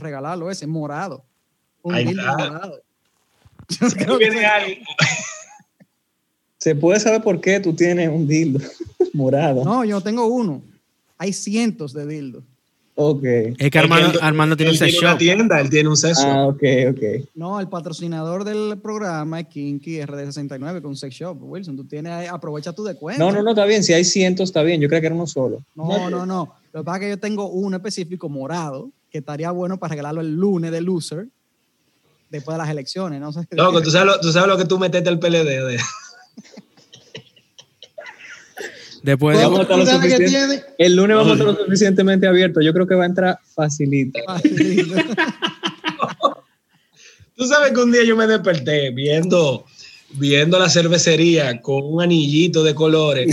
regalarlo ese, morado. Un dildo morado. ¿Se puede saber por qué tú tienes un dildo morado? No, yo tengo uno. Hay cientos de dildos. Ok. Es que Armando, Armando tiene un sex shop. Una tienda, él tiene un sex Ah, ok, ok. No, el patrocinador del programa es Kinky RD69 con un sex shop. Wilson, tú tienes, aprovecha tu descuento. No, no, no, está bien. Si hay cientos, está bien. Yo creo que era uno solo. No, no, no. Lo que pasa es que yo tengo uno específico morado que estaría bueno para regalarlo el lunes de Loser después de las elecciones. No, no tú, sabes lo, tú sabes lo que tú metiste el PLD de... Después vamos a lo el lunes vamos a estar lo suficientemente abierto. Yo creo que va a entrar facilito. Tú sabes que un día yo me desperté viendo, viendo la cervecería con un anillito de colores.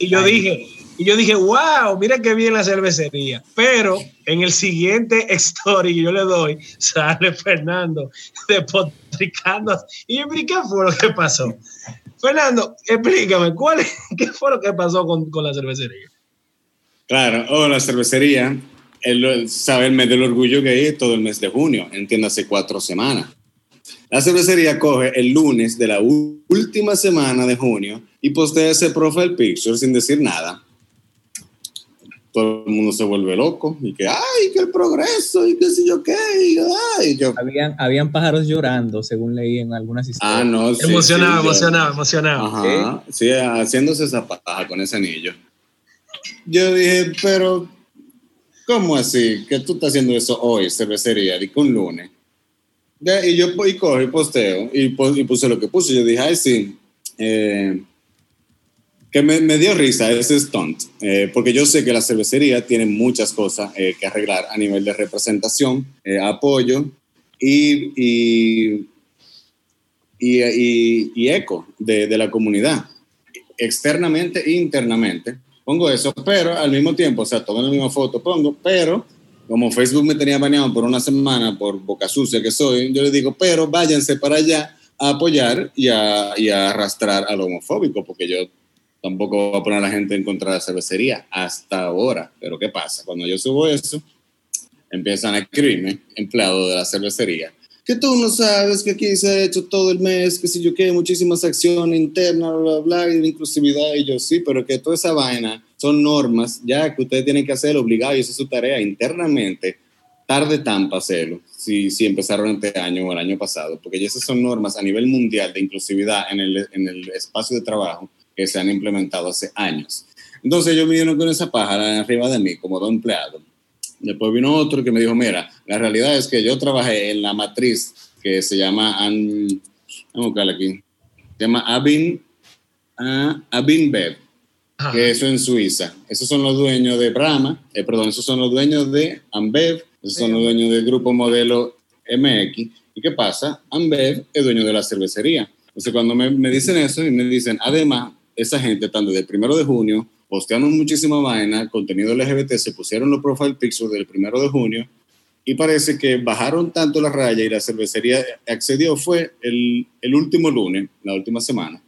y yo dije, y yo dije, wow, mira qué bien la cervecería. Pero en el siguiente story que yo le doy, sale Fernando despotricando. Y yo, ¿qué fue lo que pasó? Fernando, explícame, ¿cuál, ¿qué fue lo que pasó con, con la cervecería? Claro, oh, la cervecería, el, sabe el mes del orgullo gay todo el mes de junio, entiéndase cuatro semanas. La cervecería coge el lunes de la última semana de junio y postea ese profile picture sin decir nada todo el mundo se vuelve loco y que, ay, que el progreso y qué sé yo qué. ay, yo. Habían, habían pájaros llorando, según leí en algunas historias. Ah, no, sí, Emocionado, emocionado, emocionado. Ajá, sí, haciéndose esa paja con ese anillo. Yo dije, pero, ¿cómo así? Que tú estás haciendo eso hoy, cervecería, y un lunes. y yo y cojo y posteo y, y, puse lo que puse. Yo dije, ay, sí. Eh, que me, me, dio risa ese stunt, eh, porque yo sé que la cervecería tiene muchas cosas eh, que arreglar a nivel de representación, eh, apoyo y, y, y, y eco de, de, la comunidad, externamente e internamente. Pongo eso, pero al mismo tiempo, o sea, todo en la misma foto pongo, pero como Facebook me tenía baneado por una semana por boca sucia que soy, yo le digo, pero váyanse para allá a apoyar y a, y a arrastrar al homofóbico, porque yo tampoco va a poner a la gente en contra de la cervecería hasta ahora. Pero ¿qué pasa? Cuando yo subo eso, empiezan a escribirme empleados de la cervecería. Que tú no sabes que aquí se ha hecho todo el mes, que si yo quiero muchísimas acciones internas, bla, bla, bla, y de inclusividad. Y yo sí, pero que toda esa vaina son normas ya que ustedes tienen que hacer obligado y esa es su tarea internamente. Tarde tan para hacerlo, si, si empezaron este año o el año pasado, porque ya esas son normas a nivel mundial de inclusividad en el, en el espacio de trabajo que se han implementado hace años. Entonces me dieron con esa pájara arriba de mí como dos empleados. Después vino otro que me dijo, mira, la realidad es que yo trabajé en la matriz que se llama, vamos a buscarla aquí, se llama Abin, uh, Abin Bev, que eso en Suiza. Esos son los dueños de Brahma, eh, perdón, esos son los dueños de Ambev, esos son los dueños del grupo modelo MX. ¿Y qué pasa? Ambev es dueño de la cervecería. Entonces cuando me, me dicen eso y me dicen, además, esa gente, están desde el primero de junio, postearon muchísima vaina, contenido LGBT, se pusieron los profile pictures del primero de junio y parece que bajaron tanto la raya y la cervecería accedió, fue el, el último lunes, la última semana.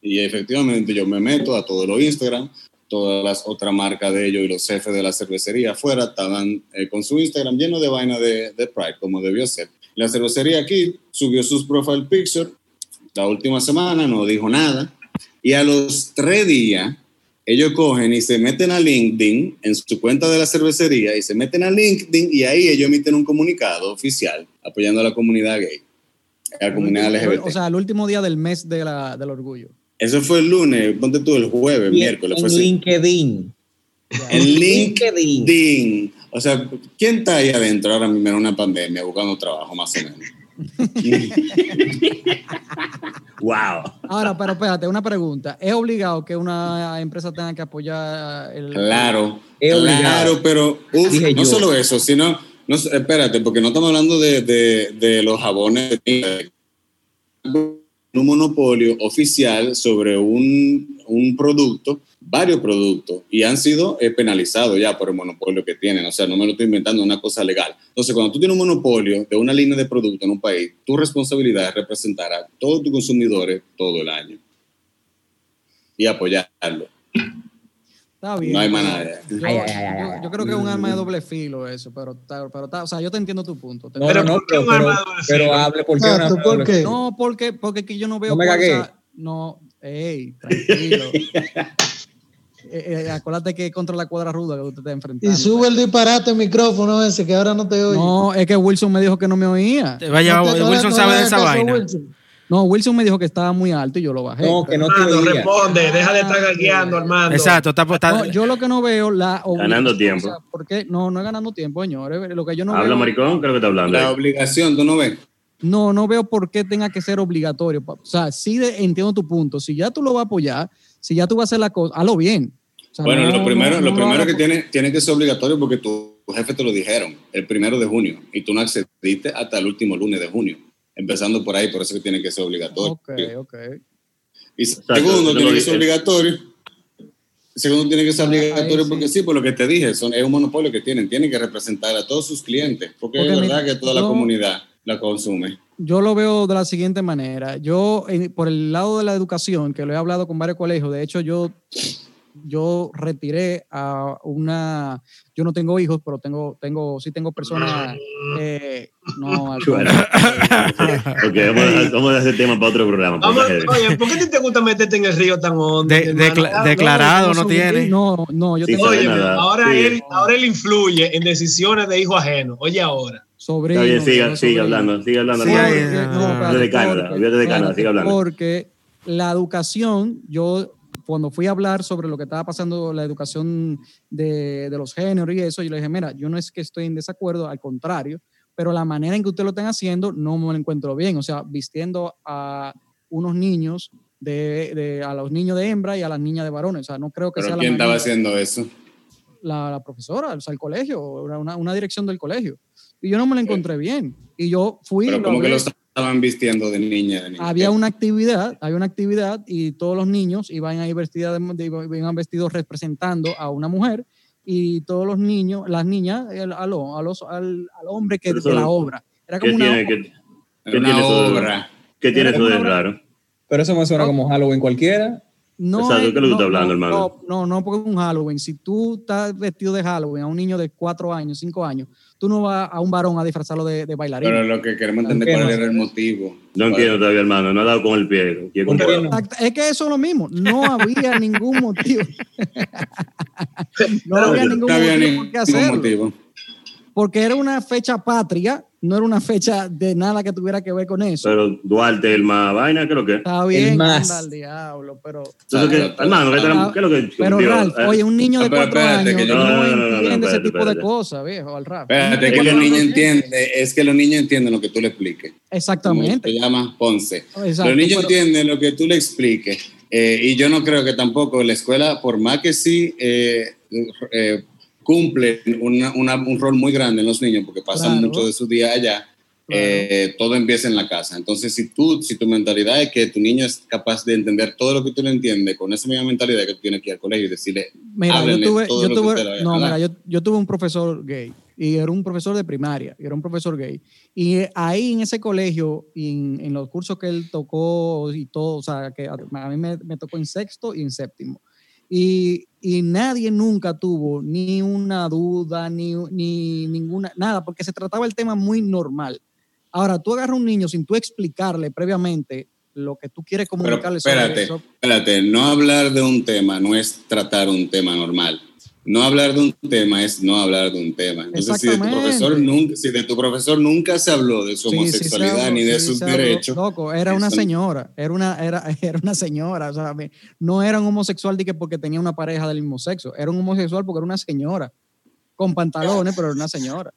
Y efectivamente yo me meto a todos los Instagram, todas las otras marcas de ellos y los jefes de la cervecería afuera estaban eh, con su Instagram lleno de vaina de, de, Pride, como debió ser. La cervecería aquí subió sus profile pictures la última semana, no dijo nada. Y a los tres días, ellos cogen y se meten a LinkedIn en su cuenta de la cervecería y se meten a LinkedIn y ahí ellos emiten un comunicado oficial apoyando a la comunidad gay, a la comunidad LGBT. O sea, el último día del mes de la, del orgullo. Eso fue el lunes, ponte tú el jueves, miércoles. En LinkedIn. En LinkedIn. O sea, ¿quién está ahí adentro ahora mismo en una pandemia buscando trabajo, más o menos? wow. Ahora, pero espérate, una pregunta. ¿Es obligado que una empresa tenga que apoyar el... Claro, claro, pero no solo eso, sino, no, espérate, porque no estamos hablando de, de, de los jabones, un monopolio oficial sobre un, un producto varios productos y han sido eh, penalizados ya por el monopolio que tienen. O sea, no me lo estoy inventando, una cosa legal. Entonces, cuando tú tienes un monopolio de una línea de producto en un país, tu responsabilidad es representar a todos tus consumidores todo el año y apoyarlo. Está bien. No hay más nada. Yo, creo que es un arma de doble filo eso, pero, pero o sea, yo te entiendo tu punto. no, pero, no, pero, pero, hable por qué. No, porque, porque yo no veo... No me cagué. No, ey, tranquilo. Eh, eh, acuérdate que contra la cuadra ruda que usted está enfrentando. Y sube el disparate el micrófono ese que ahora no te oye. No, es que Wilson me dijo que no me oía. Vaya, Wilson sabe de esa vaina. No, Wilson me dijo que estaba muy alto y yo lo bajé. No, que no te oía. responde, deja de estar guiando, Armando. Exacto, está, está yo lo que no veo la ganando tiempo. ¿Por qué? No, no es ganando tiempo, señores. Lo que yo no Habla maricón, creo que está hablando. La obligación, ¿tú no ves? No, no veo por qué tenga que ser obligatorio. O sea, sí entiendo tu punto. Si ya tú lo vas a apoyar, si ya tú vas a hacer la cosa, hazlo bien bueno, lo primero, lo primero que tiene, tiene que ser obligatorio porque tu, jefe te lo dijeron el primero de junio y tú no accediste hasta el último lunes de junio. Empezando por ahí, por eso que tiene que ser obligatorio. Ok, ok. Y segundo, tiene que ser obligatorio. Segundo, tiene que ser obligatorio porque sí. por lo que te dije, son, es un monopolio que tienen. Tienen que representar a todos sus clientes porque, es verdad que toda la comunidad la consume. Yo lo veo de la siguiente manera. Yo, por el lado de la educación, que lo he hablado con varios colegios, de hecho, yo yo retiré a una, yo no tengo hijos, pero tengo, tengo, sí tengo personas, eh, no, ok, vamos a, hacer tema para otro programa. oye, ¿por qué te gusta meterte en el río tan hondo? declarado, no, tiene. No, no, yo tengo. Oye, ahora, él, ahora él influye en decisiones de hijo ajeno. Oye, ahora. Sobre Está bien, siga, sigue hablando, sigue hablando. Sí, no, de Canadá, de Canadá, sigue hablando. Porque la educación, yo cuando fui a hablar sobre lo que estaba pasando, la educación de, de, los géneros y eso, yo le dije, mira, yo no es que estoy en desacuerdo, al contrario, pero la manera en que usted lo están haciendo no me lo encuentro bien. O sea, vistiendo a unos niños, de, de a los niños de hembra y a las niñas de varones. O sea, no creo que ¿Pero sea ¿Quién la estaba haciendo eso? La, la, profesora, o sea, el colegio, una, una, dirección del colegio. Y yo no me lo encontré bien. Y yo fui. Pero como que lo estaban vistiendo de niña, Había una actividad, había una actividad y todos los niños iban ahí vestidas de, iban vestidos representando a una mujer y todos los niños, las niñas, el, a, los, al, al, hombre que de la obra. Era como una, tiene, obra. ¿qué, ¿qué tiene obra. ¿Qué tiene eso de raro? Pero eso me suena como Halloween cualquiera. No, ¿qué es lo que no, estás hablando, hermano? No, no, no, porque es un Halloween. Si tú estás vestido de Halloween a un niño de cuatro años, cinco años, tú no vas a un varón a disfrazarlo de, de bailarín. Pero lo que queremos entender cuál era el motivo. No entiendo todavía, hermano. No ha dado con el pie. Es que eso es lo mismo. No había ningún motivo. no había ningún motivo por qué hacerlo. Porque era una fecha patria no era una fecha de nada que tuviera que ver con eso. Pero Duarte, el más vaina, ¿qué es lo que? Está bien, anda al diablo, pero. ¿qué, hermano, ¿qué es lo que.? Pero Ralph, eh. oye, un niño de cuatro años que yo, no, entiende ese tipo de cosas, viejo, al rap. Espérate, es que los niños entienden, es que los niños entienden lo que tú le expliques. Exactamente. Se llama Ponce. los niños entienden lo que tú le expliques. Eh, y yo no creo que tampoco la escuela, por más que sí. Eh, eh, cumplen un rol muy grande en los niños porque pasan mucho de su día allá. Eh, todo empieza en la casa. Entonces, si tú, si tu mentalidad es que tu niño es capaz de entender todo lo que tú le entiendes, con esa misma mentalidad que tú tienes que ir al colegio y decirle, mira, yo tuve, yo tuve, no, mira, yo, yo, tuve un profesor gay y era un profesor de primaria, y era un profesor gay. Y ahí en ese colegio, en, en, los cursos que él tocó y todo, o sea, que a mí me, me tocó en sexto y en séptimo y, y, nadie nunca tuvo ni una duda, ni, ni ninguna, nada, porque se trataba el tema muy normal. Ahora, tú agarras a un niño sin tú explicarle previamente lo que tú quieres comunicarle Pero espérate, sobre eso. Espérate, no hablar de un tema no es tratar un tema normal no hablar de un tema es no hablar de un tema. Entonces, si de, tu profesor nunca, si de tu profesor nunca se habló de su homosexualidad ni de sus derechos. Loco, era una señora, era una, era, era una señora. O sea, no era un homosexual de que porque tenía una pareja del mismo sexo, era un homosexual porque era una señora, con pantalones, pero era una señora.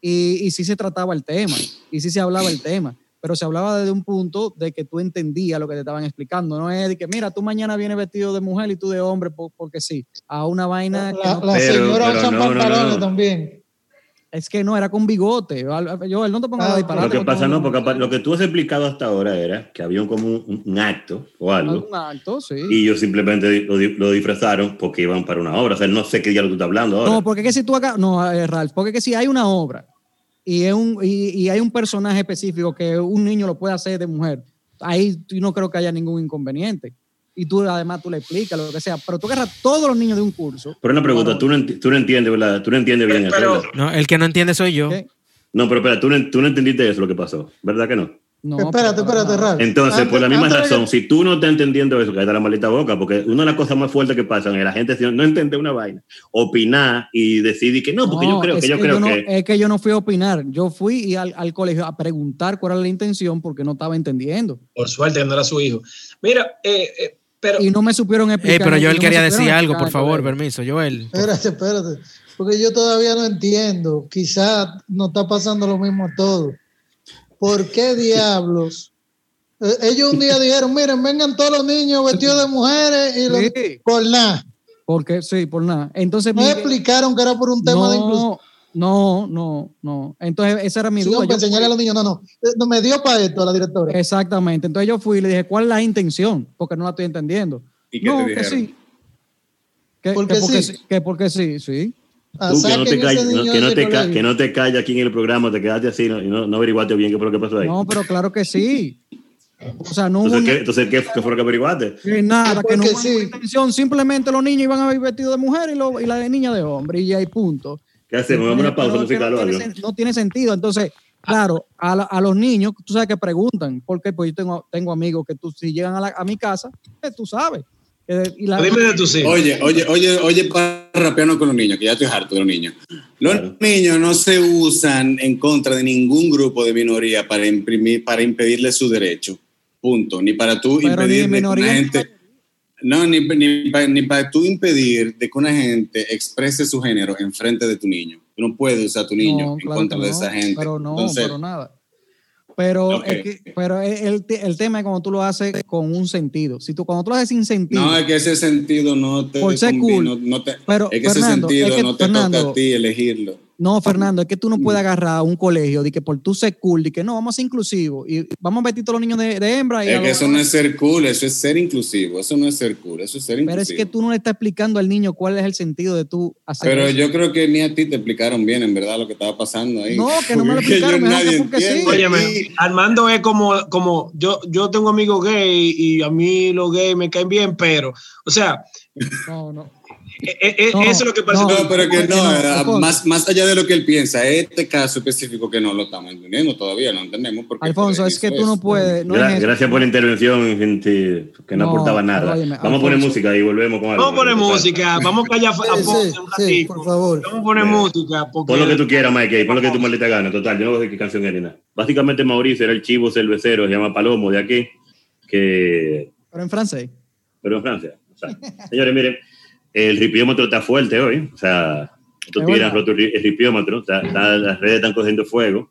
Y, y sí se trataba el tema, y sí se hablaba el tema pero se hablaba desde un punto de que tú entendías lo que te estaban explicando, no es de que, mira, tú mañana vienes vestido de mujer y tú de hombre porque sí, a una vaina... La, la señora usa pantalones también. Es que no, era con bigote. Yo, él no te pongas a disparar. Lo que pasa, no, porque lo que tú has explicado hasta ahora era que había como un, acto o algo. Un acto, sí. Y ellos simplemente lo, disfrazaron porque iban para una obra. O sea, no sé qué día lo tú estás hablando ahora. No, porque que si tú acá. No, eh, Ralph, porque que si hay una obra y, es un, y, hay un personaje específico que un niño lo puede hacer de mujer, ahí yo no creo que haya ningún inconveniente. Y tú además tú le explicas lo que sea, pero tú agarras todos los niños de un curso. Pero una pregunta, tú, no, tú no entiendes, ¿verdad? Tú no entiendes bien pero, No, el que no entiende soy yo. No, pero espera, tú no, tú no entendiste eso lo que pasó, ¿verdad que no? No, espérate, espérate, Ralph. Entonces, por la misma razón, si tú no estás entendiendo eso, cállate la maldita boca, porque una de las cosas más fuertes que pasan es la gente no entiende una vaina, opinar y decidir que no, porque yo creo que yo creo que... Es que yo no fui a opinar, yo fui al, al, colegio a preguntar cuál era la intención porque no estaba entendiendo. Por suerte, no era su hijo. Mira, eh, eh, pero... Y no me supieron explicar. Eh, pero Joel quería decir algo, por favor, permiso, Joel. Espérate, espérate, porque yo todavía no entiendo, quizás no está pasando lo mismo a todos. ¿Por qué diablos eh, ellos un día dijeron, miren, vengan todos los niños vestidos de mujeres y los, por nada. Porque sí, por nada. Entonces no explicaron que era por un tema de inclusión. No, no, no. Entonces esa era mi duda. Yo enseñarle a los niños, no, no, eh, no. Me dio para esto la directora. Exactamente. Entonces yo fui y le dije, ¿cuál es la intención? Porque no la estoy entendiendo. ¿Y qué no, te que sí. Que, porque, que porque sí. Que porque sí, sí. Tú, que, no te calles, no, que, no te ca, que no te calles aquí en el programa, te quedaste así y no, no, averiguaste bien qué fue lo que pasó ahí. No, pero claro que sí. O sea, no entonces, ¿qué, entonces, ¿qué, ¿qué, fue lo que averiguaste? Que nada, que no hubo sí. intención. Simplemente los niños iban a ir vestidos de mujer y, lo, y la de niña de hombre, y ya hay punto. ¿Qué hacemos? ¿Vamos a una pausa musical no o algo? Tiene, no tiene sentido. Entonces, claro, a, a, los niños, tú sabes que preguntan, porque pues yo tengo, tengo amigos que tú, si llegan a, la, a mi casa, eh, tú sabes. Y la... Dime de tus hijos. Oye, oye, oye, oye, para rapearnos con los niños, que ya estoy harto de los niños. Los claro. niños no se usan en contra de ningún grupo de minoría para imprimir, para impedirle su derecho. Punto. Ni para tú Pero impedir ni de que una gente. No, ni, ni, ni, ni, para tú impedir de que una gente exprese su género en frente de tu niño. Tú no puedes usar a tu niño no, en claro contra no, de esa gente. Pero no, Entonces, pero nada. Pero, Okay. es que, pero el, el, tema es cuando tú lo haces con un sentido. Si tú cuando tú lo haces sin sentido. No, es que ese sentido no te Por ser cool. no, no te, Pero, es que Fernando, ese sentido es que, no te Fernando, toca a ti elegirlo. No, Fernando, es que tú no puedes agarrar a un colegio de que por tu ser cool, de que no, vamos a ser inclusivos y vamos a meter todos los niños de, hembra. es que eso no es ser cool, eso es ser inclusivo, eso no es ser cool, eso es ser inclusivo. Pero es que tú no le estás explicando al niño cuál es el sentido de tú hacer Pero yo creo que ni a ti te explicaron bien, en verdad, lo que estaba pasando ahí. No, que no me lo explicaron, me porque sí. Óyeme, Armando es como, como yo, yo tengo amigos gay y a mí los gays me caen bien, pero, o sea... No, no. Eh, eh, eh, eso es lo que pasa. No, pero que no, más, más allá de lo que él piensa, este caso específico que no lo estamos entendiendo todavía, no entendemos. Porque Alfonso, es que tú no puedes. gracias por la intervención, gente, que no, aportaba nada. vamos a poner música y volvemos con algo. Vamos a poner música, vamos a callar a sí, por favor. Vamos a poner música. Pon lo que tú quieras, Mike, pon lo que tú maldita gana. Total, yo no sé qué canción era nada. Básicamente, Mauricio era el chivo cervecero, se llama Palomo de aquí. Que... Pero en francés. Pero en Francia. señores, miren el ripiómetro está fuerte hoy, o sea, estos tigres roto el ripiómetro, las redes están cogiendo fuego,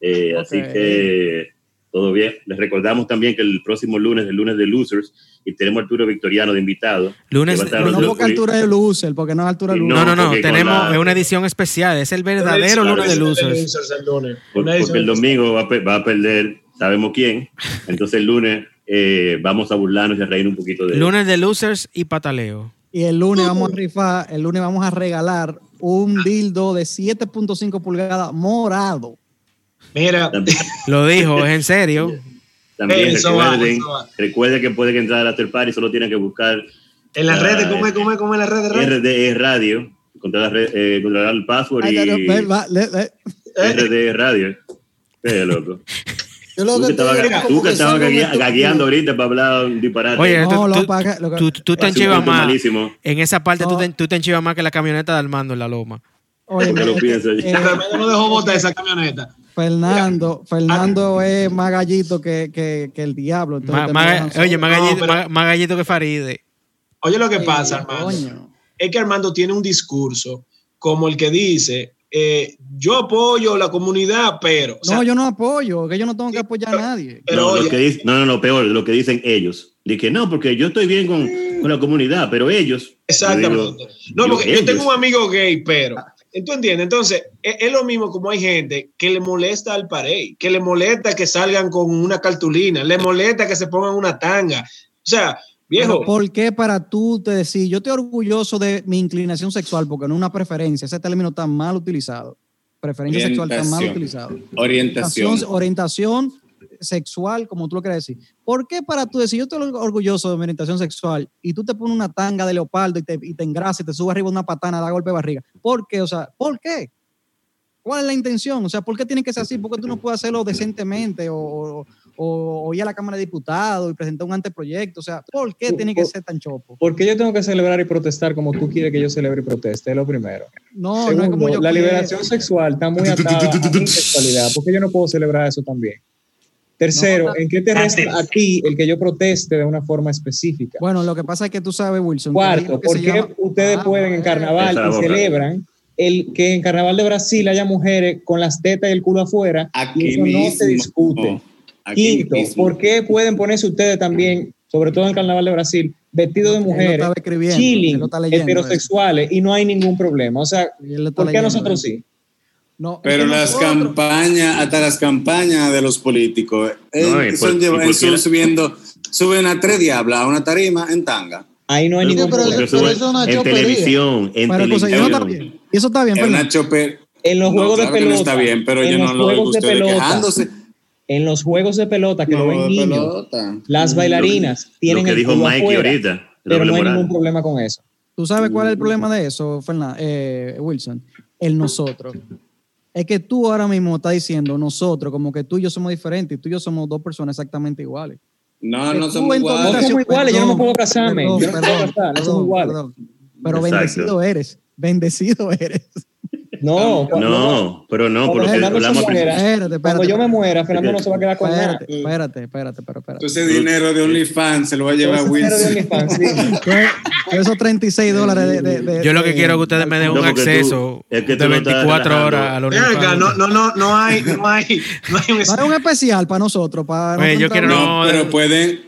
eh, así que todo bien. Les recordamos también que el próximo lunes, el lunes de Losers, y tenemos Arturo Victoriano de invitado. Lunes, no porque altura de Loser, porque no es altura de Loser. No, no, no, tenemos una edición especial, es el verdadero lunes de Losers. Porque, el domingo va a, perder, sabemos quién, entonces el lunes eh, vamos a burlarnos y a reír un poquito de Lunes de Losers y pataleo. Y el lunes vamos a rifar, el lunes vamos a regalar un dildo de 7.5 pulgadas morado. Mira, lo dijo, es en serio. También recuerden, recuerden, que pueden entrar al after party, solo tienen que buscar. En las redes, ¿cómo es, cómo es, cómo es la red de radio? RDE Radio, encontrar, eh, el password y. RDE Radio. Qué loco. Yo lo tú que, estabas, tú que estabas gagueando ahorita para hablar un disparate. Oye, no, tú, lo, tú, tú, tú te enchivas más. En esa parte no. tú, te, tú te enchivas más que la camioneta de Armando en la loma. Oye, me lo pienso eh, no dejó botar esa camioneta. Fernando, Fernando es más gallito que, que, que el diablo. oye, más gallito, más, gallito que Faride. Oye, lo que pasa, Armando, es que Armando tiene un discurso como el que dice eh, yo apoyo la comunidad, pero. no, yo no apoyo, que yo no tengo que apoyar a nadie. no, no, no, peor, lo que dicen ellos. Dije, no, porque yo estoy bien con, con la comunidad, pero ellos. Exactamente. no, porque yo, tengo un amigo gay, pero. ¿Tú entiendes? Entonces, es, lo mismo como hay gente que le molesta al parey, que le molesta que salgan con una cartulina, le molesta que se pongan una tanga. O sea, Viejo. ¿Por qué para tú te decir, yo estoy orgulloso de mi inclinación sexual, porque no es una preferencia, ese término está mal utilizado. Preferencia sexual está mal utilizado. Orientación. Orientación sexual, como tú lo quieres decir. ¿Por qué para tú decir, yo estoy orgulloso de mi orientación sexual y tú te pones una tanga de leopardo y te, y te engrasas y te subes arriba una patana, da golpe de barriga? ¿Por qué? O sea, ¿por qué? ¿Cuál es la intención? O sea, ¿por qué tiene que ser así? ¿Por qué tú no puedes hacerlo decentemente o, o, ir a la Cámara de Diputados y presentar un anteproyecto. O sea, ¿por qué tiene que ser tan chopo? Porque yo tengo que celebrar y protestar como tú quieres que yo celebre y proteste, es lo primero. No, no es como yo La liberación sexual está muy atada a mi sexualidad. ¿Por qué yo no puedo celebrar eso también? Tercero, ¿en qué te resta a ti el que yo proteste de una forma específica? Bueno, lo que pasa es que tú sabes, Wilson. Cuarto, ¿por qué ustedes ah, pueden en carnaval y celebran el que en carnaval de Brasil haya mujeres con las tetas y el culo afuera? Aquí y eso no se discute. Quinto, ¿por qué pueden ponerse ustedes también, sobre todo en el Carnaval de Brasil, vestidos de mujeres, chilling, heterosexuales, y no hay ningún problema? O sea, ¿por qué nosotros sí? No, pero las campañas, hasta las campañas de los políticos, eh, son, subiendo, suben a tres diablas a una tarima en tanga. Ahí no hay ningún problema. en televisión, en televisión. Eso está bien, En los juegos de pelota. está bien, pero yo no lo veo quejándose en los juegos de pelota que lo ven niños, las bailarinas tienen lo que dijo Mike ahorita, pero no hay ningún problema con eso. ¿Tú sabes cuál es el problema de eso, eh, Wilson? El nosotros. Es que tú ahora mismo estás diciendo nosotros, como que tú y yo somos diferentes y tú y yo somos dos personas exactamente iguales. No, no somos iguales. No somos iguales, yo no me puedo casarme. no puedo casar, no somos iguales. Pero bendecido eres, bendecido eres. No, no, pero no, por lo que hablamos espérate, Cuando yo me muera, Fernando no se va a quedar con nada. Espérate, espérate, pero espérate. Entonces dinero de OnlyFans se lo va a llevar Wilson. Dinero de OnlyFans, sí. Esos 36 dólares de, de, Yo lo que quiero es que ustedes me den un acceso de 24 horas a OnlyFans. No, no, no, no hay, no hay, no hay un, hay un especial para nosotros. Para yo quiero no, pero pueden,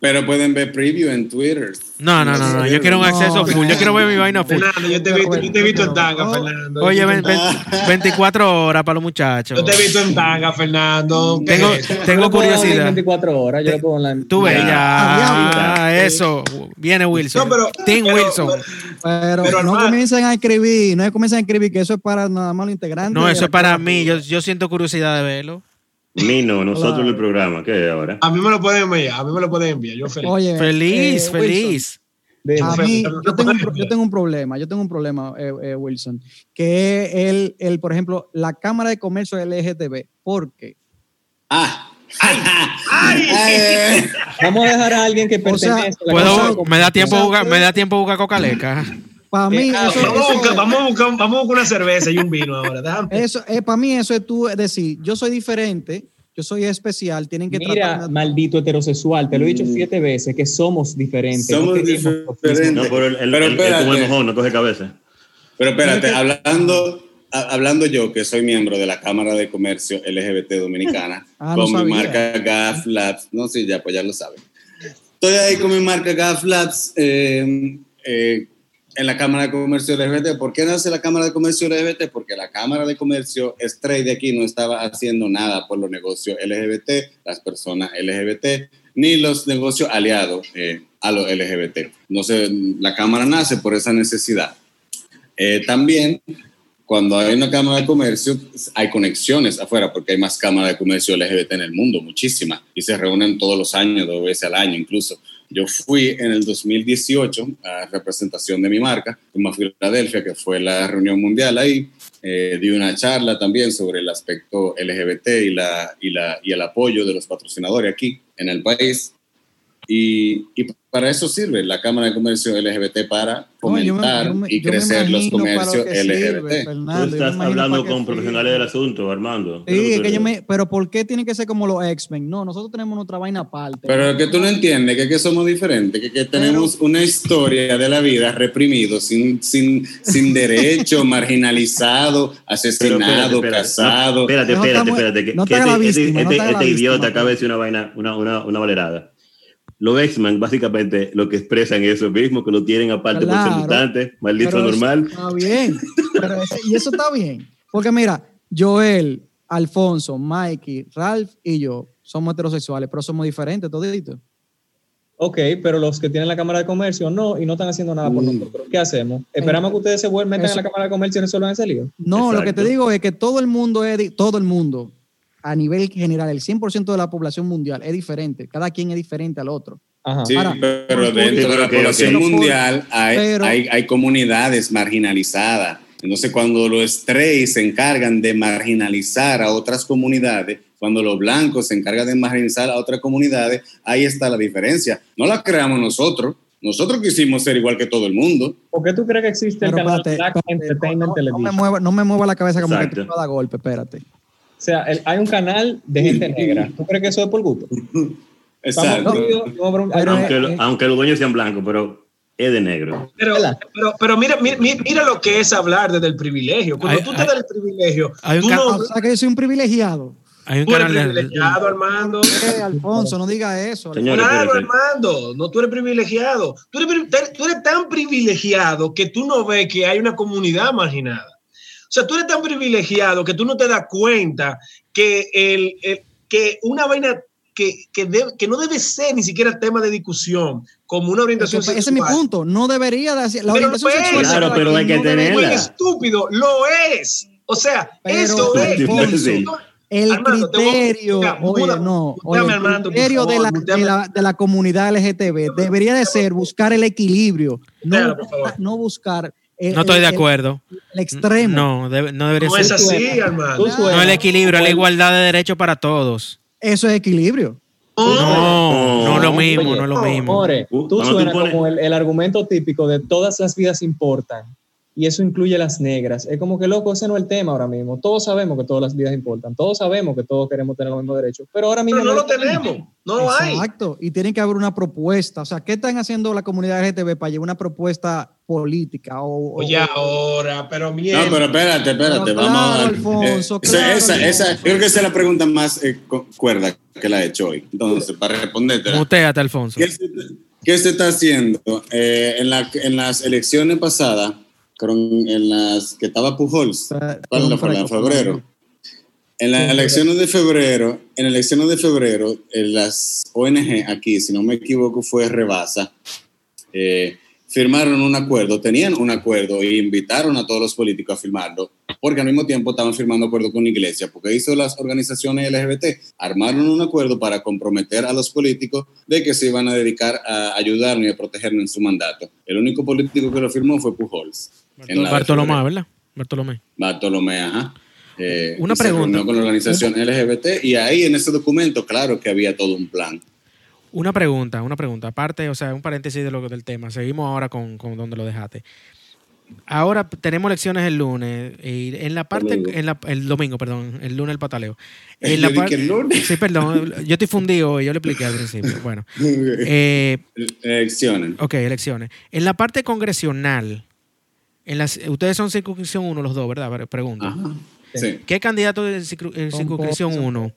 pero pueden ver preview en Twitter. No, no, no, no, yo quiero un acceso full, yo quiero ver mi vaina full. Fernando, yo te he visto, yo te he visto en tanga, Fernando. Oye, 24 horas para los muchachos. Yo te he visto en tanga, Fernando. Tengo, tengo curiosidad. 24 horas, yo lo pongo en la... Tú ves, ya, ah, eso. Viene Wilson. No, pero, Tim Wilson. Pero, no comiencen a escribir, no comiencen a escribir que eso es para nada más los integrantes. No, eso es para mí, yo, yo siento curiosidad de verlo. Mino, nosotros en el programa, ¿qué es ahora? A mí me lo pueden enviar, a mí me lo pueden enviar, yo feliz. Oye, feliz, eh, feliz. a mí, yo tengo, un, yo tengo, un, problema, yo tengo un problema, eh, eh, Wilson, que es el, el, por ejemplo, la Cámara de Comercio LGTB. ¿Por qué? Ah. Ay, ay. Vamos a dejar a alguien que pertenece o sea, me da tiempo jugar, me da tiempo jugar cocaleca. Para mí, ah, eso, vamos, a buscar, vamos, a buscar, vamos, a buscar, una cerveza y un vino ahora. Eso, eh, para mí, eso es tú decir, yo soy diferente, yo soy especial, tienen que Mira, maldito heterosexual, te lo he dicho mm. siete veces, que somos diferentes. Somos diferentes. No, pero el, el, el, mejor, no coge cabeza. Pero espérate, hablando, hablando yo, que soy miembro de la Cámara de Comercio LGBT Dominicana, ah, con mi marca GAF Labs, no, sí, ya, pues ya lo saben. Estoy ahí con mi marca GAF Labs, eh, eh, en la Cámara de Comercio LGBT. ¿Por qué nace la Cámara de Comercio LGBT? Porque la Cámara de Comercio straight de aquí no estaba haciendo nada por los negocios LGBT, las personas LGBT, ni los negocios aliados eh, a los LGBT. No sé, la Cámara nace por esa necesidad. Eh, también, cuando hay una Cámara de Comercio, hay conexiones afuera, porque hay más Cámaras de Comercio LGBT en el mundo, muchísimas, y se reúnen todos los años, dos veces al año incluso. Yo fui en el 2018 a representación de mi marca, como Filadelfia, que fue la reunión mundial ahí. Eh, di una charla también sobre el aspecto LGBT y, la, y, la, y el apoyo de los patrocinadores aquí en el país. Y, y, para eso sirve la Cámara de Comercio LGBT para fomentar y crecer los comercios LGBT. Tú estás hablando con profesionales del asunto, Armando. Sí, que yo me, pero ¿por qué tiene que ser como los X-Men? No, nosotros tenemos otra vaina aparte. Pero que tú no entiendes, que, que somos diferentes, que, que tenemos una historia de la vida reprimido, sin, sin, sin derecho, marginalizado, asesinado, casado. espérate, espérate, espérate, que, este, este, este idiota acaba de decir una vaina, una, una, una valerada los X-Men básicamente lo que expresan es eso mismo, que lo tienen aparte por ser mutantes, maldito normal. Está bien, y eso está bien. Porque mira, Joel, Alfonso, Mikey, Ralph y yo somos heterosexuales, pero somos diferentes toditos. Ok, pero los que tienen la Cámara de Comercio no, y no están haciendo nada por mm. nosotros. ¿Qué hacemos? ¿Esperamos que ustedes se vuelvan, a la Cámara de Comercio y resuelvan ese lío? No, lo que te digo es que todo el mundo es, todo el mundo, a nivel general, el 100% de la población mundial es diferente, cada quien es diferente al otro. Sí, pero dentro de la población mundial hay, hay, comunidades marginalizadas. Entonces, cuando los estrellas se encargan de marginalizar a otras comunidades, cuando los blancos se encargan de marginalizar a otras comunidades, ahí está la diferencia. No la creamos nosotros. Nosotros quisimos ser igual que todo el mundo. ¿Por qué tú crees que existe el canal Black Entertainment no, Television? No me, mueva, no me mueva la cabeza como que te va a dar golpe, espérate. O sea, hay un canal de gente negra. ¿Tú crees que eso es por gusto? Exacto. aunque, aunque, los dueños sean blancos, pero es de negro. Pero, pero, pero mira, mira, mira, lo que es hablar desde el privilegio. Cuando tú te das el privilegio, hay un tú no, o sea que yo soy un privilegiado. Hay un tú eres privilegiado, Armando. Eh, Alfonso, no diga eso. claro, Armando, no tú eres privilegiado. Tú eres, tú eres tan privilegiado que tú no ves que hay una comunidad marginada. O sea, tú eres tan privilegiado que tú no te das cuenta que, el, que una vaina que, que, que, no debe ser ni siquiera tema de discusión, como una orientación sexual. Ese es mi punto. No debería de la orientación sexual. Claro, pero hay que tenerla. Es estúpido, lo es. O sea, eso es. el criterio, oye, no, el criterio de, la, de, la, de, la, comunidad LGTB debería de ser buscar el equilibrio, no, no buscar no estoy de acuerdo. El, extremo. No, no debería ser. No es así, hermano. No el equilibrio, la igualdad de derechos para todos. Eso es equilibrio. No, no, lo mismo, no lo mismo. tú suenas como el, el argumento típico de todas las vidas importan y eso incluye las negras. Es como que, loco, ese no es el tema ahora mismo. Todos sabemos que todas las vidas importan, todos sabemos que todos queremos tener los mismos derechos, pero ahora mismo... no, lo tenemos, no lo hay. Exacto, y tiene que haber una propuesta. O sea, ¿qué están haciendo la comunidad LGTB para llevar una propuesta política? O, Oye, ahora, pero mierda. No, pero espérate, espérate, vamos a... Alfonso, esa, esa, esa, creo que esa es la pregunta más eh, cuerda que la he hecho hoy. Entonces, para responderte... Muteate, Alfonso. ¿Qué se está haciendo? Eh, en, la, en las elecciones pasadas, en las que estaba Pujols, ¿cuándo fue? En febrero. En las elecciones de febrero, en elecciones de febrero, en las ONG aquí, si no me equivoco, fue Rebasa, eh, firmaron un acuerdo, tenían un acuerdo e invitaron a todos los políticos a firmarlo, porque al mismo tiempo estaban firmando acuerdo con la iglesia, porque hizo las organizaciones LGBT, armaron un acuerdo para comprometer a los políticos de que se iban a dedicar a ayudarnos y a protegernos en su mandato. El único político que lo firmó fue Pujols. Bartolomé, ¿verdad? Bartolomé. Bartolomé, ajá. Eh, Una pregunta. con la organización LGBT y ahí en ese documento, claro que había todo un plan. Una pregunta, una pregunta. Aparte, o sea, un paréntesis de lo del tema. Seguimos ahora con, con donde lo dejaste. Ahora tenemos elecciones el lunes y en la parte En la, el domingo, perdón, el lunes el pataleo. En la el lunes. Sí, perdón, yo estoy fundido y yo le expliqué al principio. Bueno, eh, elecciones. Ok, elecciones. En la parte congresional, en las, ustedes son circunscripción 1 los dos, ¿verdad? Pregunta. Sí. ¿Qué candidato de circunscripción 1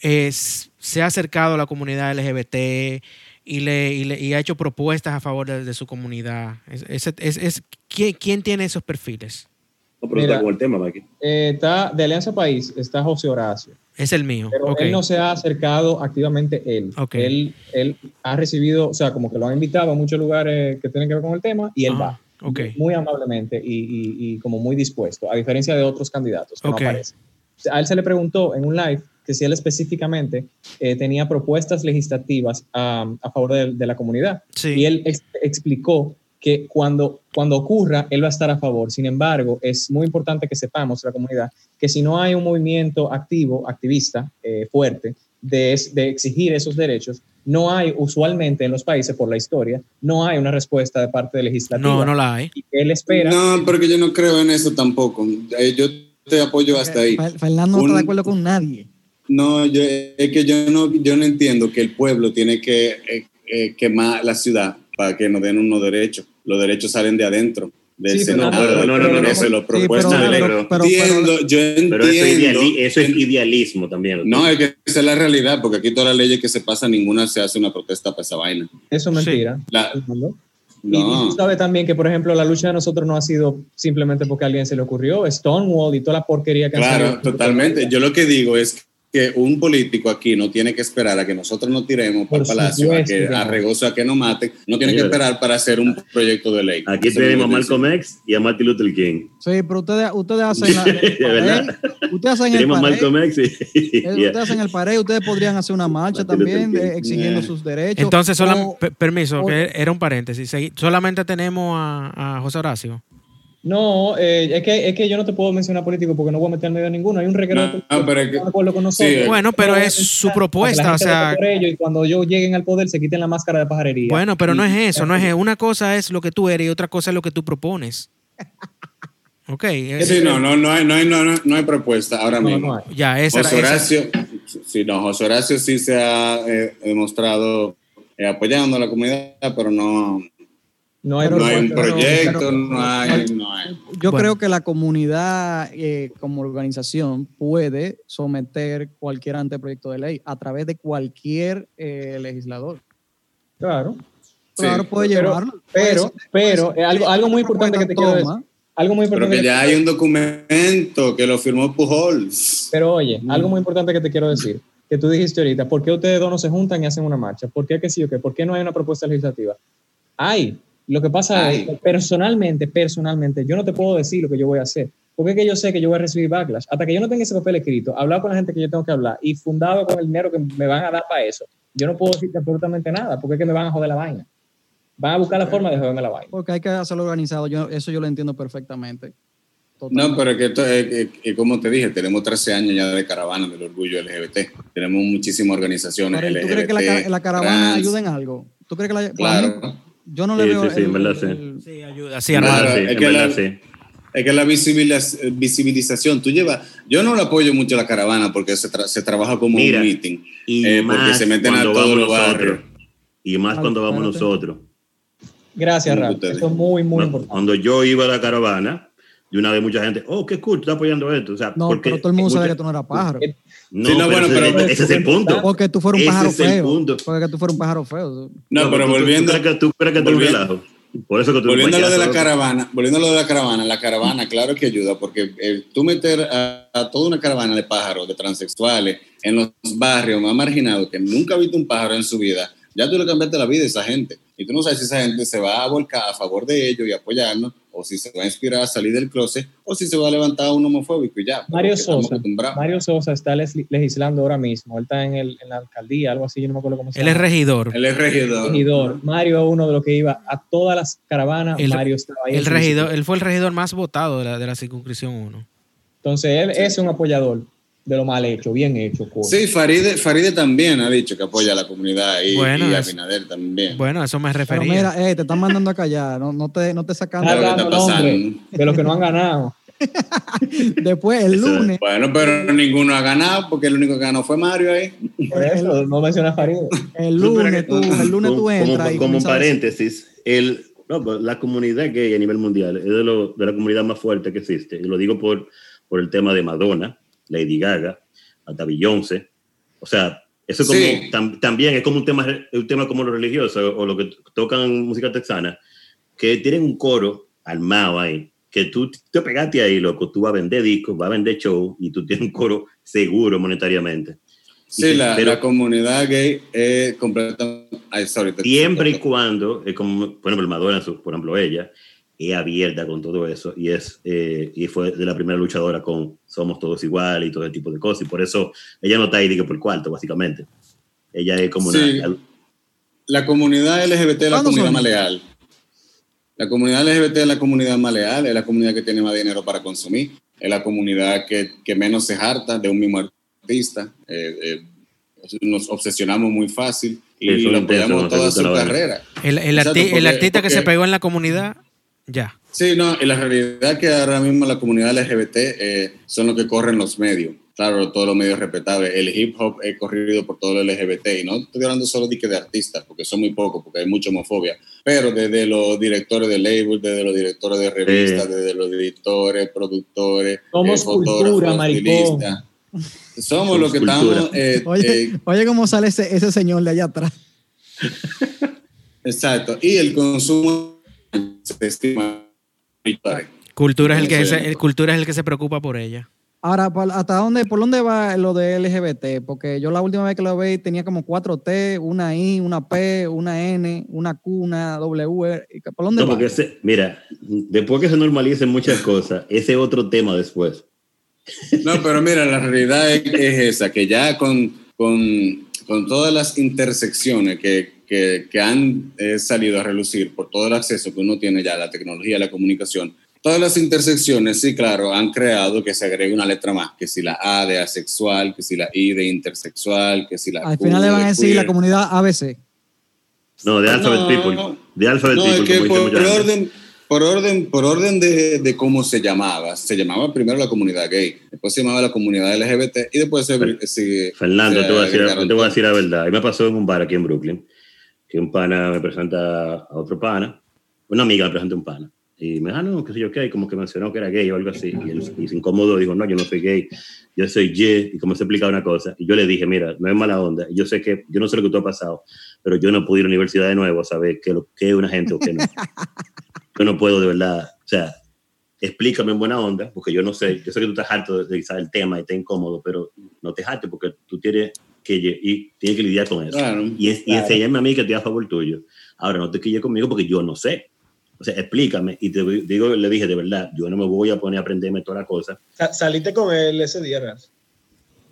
se ha acercado a la comunidad LGBT y, le, y, ha hecho propuestas a favor de, su comunidad. Es, es, ¿quién, tiene esos perfiles? No, pero está con el tema, eh, está de Alianza País, está José Horacio. Es el mío. Pero él no se ha acercado activamente él. él. Él ha recibido, o sea, como que lo ha invitado a muchos lugares que tienen que ver con el tema y él va. Muy amablemente y, y, como muy dispuesto, a diferencia de otros candidatos que no aparecen. A él se le preguntó en un live que si él específicamente eh, tenía propuestas legislativas a favor de, la comunidad. Y él explicó que cuando, cuando ocurra, él va a estar a favor. Sin embargo, es muy importante que sepamos, la comunidad, que si no hay un movimiento activo, activista, eh, fuerte, de, de, exigir esos derechos, no hay usualmente en los países, por la historia, no hay una respuesta de parte del legislativo. No, no la hay. Y él espera. No, porque yo no creo en eso tampoco. Eh, yo te apoyo hasta ahí. Fernando no está de acuerdo con nadie. No, yo, es que yo no, yo no entiendo que el pueblo tiene que eh, eh, quemar la ciudad para que nos den unos derechos. Los derechos salen de adentro. Sí, no, no, no, no, no, se lo propuesto de ley. entiendo, yo entiendo. Pero eso, es idealismo también. No, es que esa es la realidad, porque aquí todas las leyes que se pasan, ninguna se hace una protesta para esa vaina. Eso es mentira. no. Y tú sabes también que, por ejemplo, la lucha de nosotros no ha sido simplemente porque a alguien se le ocurrió. Stonewall y toda la porquería que Claro, totalmente. Yo lo que digo es que un político aquí no tiene que esperar a que nosotros nos tiremos para el palacio, a, que, a regozo a que nos maten, no tiene que esperar para hacer un proyecto de ley. Aquí tenemos a Malcolm X y a Martin Luther King. Sí, pero ustedes, ustedes hacen la, el ustedes hacen el Malcolm X y, eh, Ustedes hacen el pared, ustedes podrían hacer una marcha también exigiendo sus derechos. Entonces, permiso, que era un paréntesis. Solamente tenemos a, a José Horacio. No, eh, es, que, es que yo no te puedo mencionar político porque no voy a meter medio ninguno. Hay un requerimiento no, pero que, bueno, pero es su propuesta. O sea, y cuando ellos lleguen al poder se quiten la máscara de pajarería. Bueno, pero no es eso. no es Una cosa es lo que tú eres y otra cosa es lo que tú propones. Ok. Sí, no, no, no hay, no hay, no, no hay propuesta ahora mismo. Ya, esa José Horacio, sí, no, José Horacio sí se ha eh, demostrado eh, apoyando a la comunidad, pero no, no hay, un proyecto, no, hay, Yo creo que la comunidad eh, como organización puede someter cualquier anteproyecto de ley a través de cualquier eh, legislador. Claro. Claro, puede llevarlo. Pero, pero, eh, algo, algo muy importante que te quiero decir. Algo muy importante. Pero que ya hay un documento que lo firmó Pujols. Pero oye, algo muy importante que te quiero decir, que tú dijiste ahorita, ¿por qué ustedes dos no se juntan y hacen una marcha? ¿Por qué que sí o qué? ¿Por qué no hay una propuesta legislativa? Hay, lo que pasa es que personalmente, personalmente, yo no te puedo decir lo que yo voy a hacer. Porque es que yo sé que yo voy a recibir backlash. Hasta que yo no tenga ese papel escrito, hablar con la gente que yo tengo que hablar y fundado con el dinero que me van a dar para eso, yo no puedo decirte absolutamente nada porque es que me van a joder la vaina. Van a buscar la forma de joderme la vaina. Porque hay que hacerlo organizado. Yo, eso yo lo entiendo perfectamente. No, pero es que esto es, como te dije, tenemos 13 años ya de caravana del orgullo LGBT. Tenemos muchísimas organizaciones. ¿Tú crees que la, la caravana ayuda en algo? ¿Tú crees que la, claro. Yo no le veo. Sí, sí, en verdad sí. Sí, ayuda. Sí, claro, es, que la, es que la visibilización, tú llevas. Yo no lo apoyo mucho a la caravana porque se, se trabaja como un meeting. Y eh, porque se meten a todos los barrios. Y más cuando vamos nosotros. Gracias, Rafa. Eso es muy, muy importante. Cuando yo iba a la caravana, de una vez mucha gente, oh, qué cool, tú estás apoyando esto. O sea, no, porque pero todo el mundo sabe que tú no eras pájaro. No, sí, no bueno, pero, ese, es el punto. Porque tú fueras un pájaro feo. Porque tú fueras un pájaro feo. No, pero volviendo. ¿Tú crees que tú, crees que tú relajo? Por eso que tú volviendo a lo de la caravana, volviendo a lo de la caravana, la caravana, claro que ayuda, porque eh, tú meter a, a, toda una caravana de pájaros, de transexuales, en los barrios más marginados, que nunca ha visto un pájaro en su vida, ya tú le cambiaste la vida a esa gente. Y tú no sabes si esa gente se va a volcar a favor de ellos y apoyarnos, o si se va a inspirar a salir del closet, o si se va a levantar un homofóbico y ya. Mario Sosa, Mario Sosa está legislando ahora mismo. Él está en, el, en, la alcaldía, algo así, yo no me acuerdo cómo se llama. Él es regidor. Él es regidor. regidor. Mario es uno de los que iba a todas las caravanas. Mario estaba ahí. El regidor, él fue el regidor más votado de la, de la circunscripción 1. Entonces, él es un apoyador de lo mal hecho, bien hecho. Sí, Faride, Faride también ha dicho que apoya a la comunidad y, bueno, y a Binader también. Bueno, eso me refería. Pero mira, eh, te están mandando a callar, no, no te, no te sacan de, de los que no han ganado. Después, el lunes. Bueno, pero ninguno ha ganado porque el único que ganó fue Mario ahí. Por eso, no mencionas Faride. El lunes, tú, el lunes tú entras. Como, como paréntesis, el, no, pues, la comunidad gay a nivel mundial es de, lo, de la comunidad más fuerte que existe. Y lo digo por, por el tema de Madonna Lady Gaga, hasta Beyoncé. O sea, eso como, también es como un tema, un tema como lo religioso o lo que tocan música texana, que tienen un coro armado ahí, que tú te pegaste ahí, loco, tú vas a vender discos, vas a vender show y tú tienes un coro seguro monetariamente. Sí, la, la, comunidad gay es completamente... siempre y cuando, es como, por ejemplo, Madonna, por ejemplo, ella, es abierta con todo eso y, es, eh, y fue de la primera luchadora con Somos Todos Iguales y todo ese tipo de cosas. Y por eso ella no está ahí por el cuarto, básicamente. Ella es como una... La comunidad LGBT es la comunidad más leal. La comunidad LGBT es la comunidad más leal, es la comunidad que tiene más dinero para consumir, es la comunidad que, que menos se harta de un mismo artista. Eh, eh, nos obsesionamos muy fácil y lo apoyamos toda su carrera. El, el, el artista que se pegó en la comunidad ya. Sí, no, y la realidad es que ahora mismo la comunidad LGBT eh, son los que corren los medios. Claro, todos los medios respetables. El hip hop es corrido por todo el LGBT. Y no estoy hablando solo de, que de artistas, porque son muy pocos, porque hay mucha homofobia. Pero desde los directores de label, desde los directores de revistas, desde los editores, productores, Somos eh, cultura, maricón. Somos los que estamos. Eh, oye, oye, cómo sale ese, ese señor de allá atrás. Exacto. Y el consumo. Cultura es, el que se, cultura es el que se preocupa por ella. Ahora, ¿hasta dónde, por dónde va lo de LGBT? Porque yo la última vez que lo vi tenía como cuatro T, una I, una P, una N, una Q, una W. ¿Por dónde va? mira, después que se normalicen muchas cosas, ese otro tema después. No, pero mira, la realidad es, esa, que ya con, con, con todas las intersecciones que, que, han eh, salido a relucir por todo el acceso que uno tiene ya a la tecnología, a la comunicación, todas las intersecciones, sí, claro, han creado que se agregue una letra más, que si la A de asexual, que si la I de intersexual, que si la Al final le van a decir la comunidad ABC. No, de Alphabet People. De Alphabet no, People. Es que por, orden, por orden, por orden de, de, cómo se llamaba, se llamaba primero la comunidad gay, después se llamaba la comunidad LGBT y después se, sigue. Fernando, te, voy a decir, te voy a decir la verdad. A mí me pasó en un bar aquí en Brooklyn que un pana me presenta a otro pana, una amiga me presenta a un pana. Y me dijo, ah, no, qué sé yo qué, como que mencionó que era gay o algo así. Y él y se incómodo dijo, no, yo no soy gay, yo soy G. Y como se explicaba una cosa. Y yo le dije, mira, no es mala onda. Yo sé que, yo no sé lo que tú ha pasado, pero yo no puedo ir a la universidad de nuevo a saber qué, qué es una gente o qué no. yo no puedo de verdad, o sea, explícame en buena onda, porque yo no sé, yo sé que tú estás harto de, de el tema y estás incómodo, pero no te hartes porque tú tienes que y tiene que lidiar con eso. y, es, y enséñame a mí que estoy a favor tuyo. Ahora, no te quilles conmigo porque yo no sé. O sea, explícame. Y te digo, le dije, de verdad, yo no me voy a poner a aprenderme toda la cosa. ¿Saliste con él ese día, ¿verdad?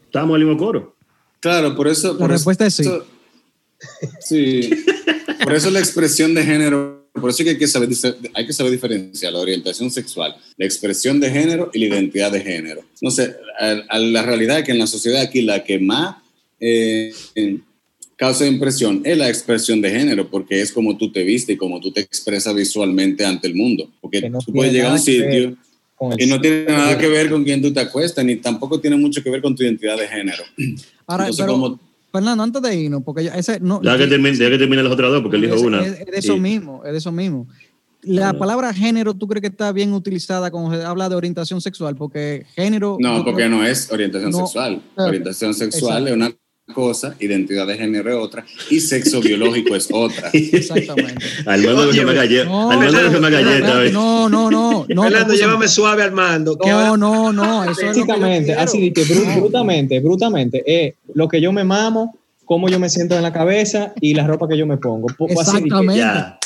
Estábamos en el mismo coro. Claro, por eso... La respuesta es sí. sí. por eso la expresión de género, por eso que hay que, saber, hay que saber diferenciar la orientación sexual, la expresión de género y la identidad de género. No sé, la realidad es que en la sociedad aquí la que más eh, causa impresión es la expresión de género, porque es como tú te viste y como tú te expresas visualmente ante el mundo. Porque tú puedes llegar a un sitio y no tiene nada que ver con quién tú te acuestas, ni tampoco tiene mucho que ver con tu identidad de género. Ahora, Fernando, antes de irnos, porque ese no. Ya que termine, ya que termine los otros dos, porque él dijo una. Es, de eso mismo, es de eso mismo. la palabra género, ¿tú crees que está bien utilizada cuando se habla de orientación sexual? Porque género... No, porque no es orientación sexual. Orientación sexual es una cosa, identidad de género es otra y sexo biológico es otra. Exactamente. Armando no, me galleta. No, Armando me galleta. No, no, no. no Fernando, llévame suave, Armando. No, no, no. Eso Básicamente, así que brutamente, brutamente, es lo que yo me mamo, cómo yo me siento en la cabeza y la ropa que yo me pongo. Exactamente.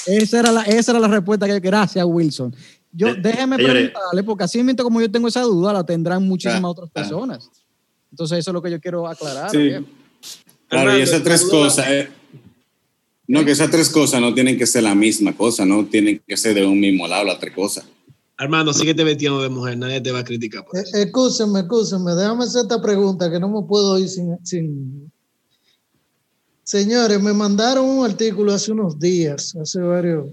Esa era, la, esa era la respuesta que gracias, Wilson. Yo, eh, déjeme preguntarle, porque así mismo como yo tengo esa duda, la tendrán muchísimas otras personas. Entonces, eso es lo que yo quiero aclarar. Sí. Claro, y esas tres cosas, eh, no, que esas tres cosas no tienen que ser la misma cosa, no tienen que ser de un mismo lado las tres cosas. Armando, te vestiendo de mujer, nadie te va a criticar por eso. Eh, escúcheme, escúcheme, déjame hacer esta pregunta que no me puedo ir sin, Señores, me mandaron un artículo hace unos días, hace varios,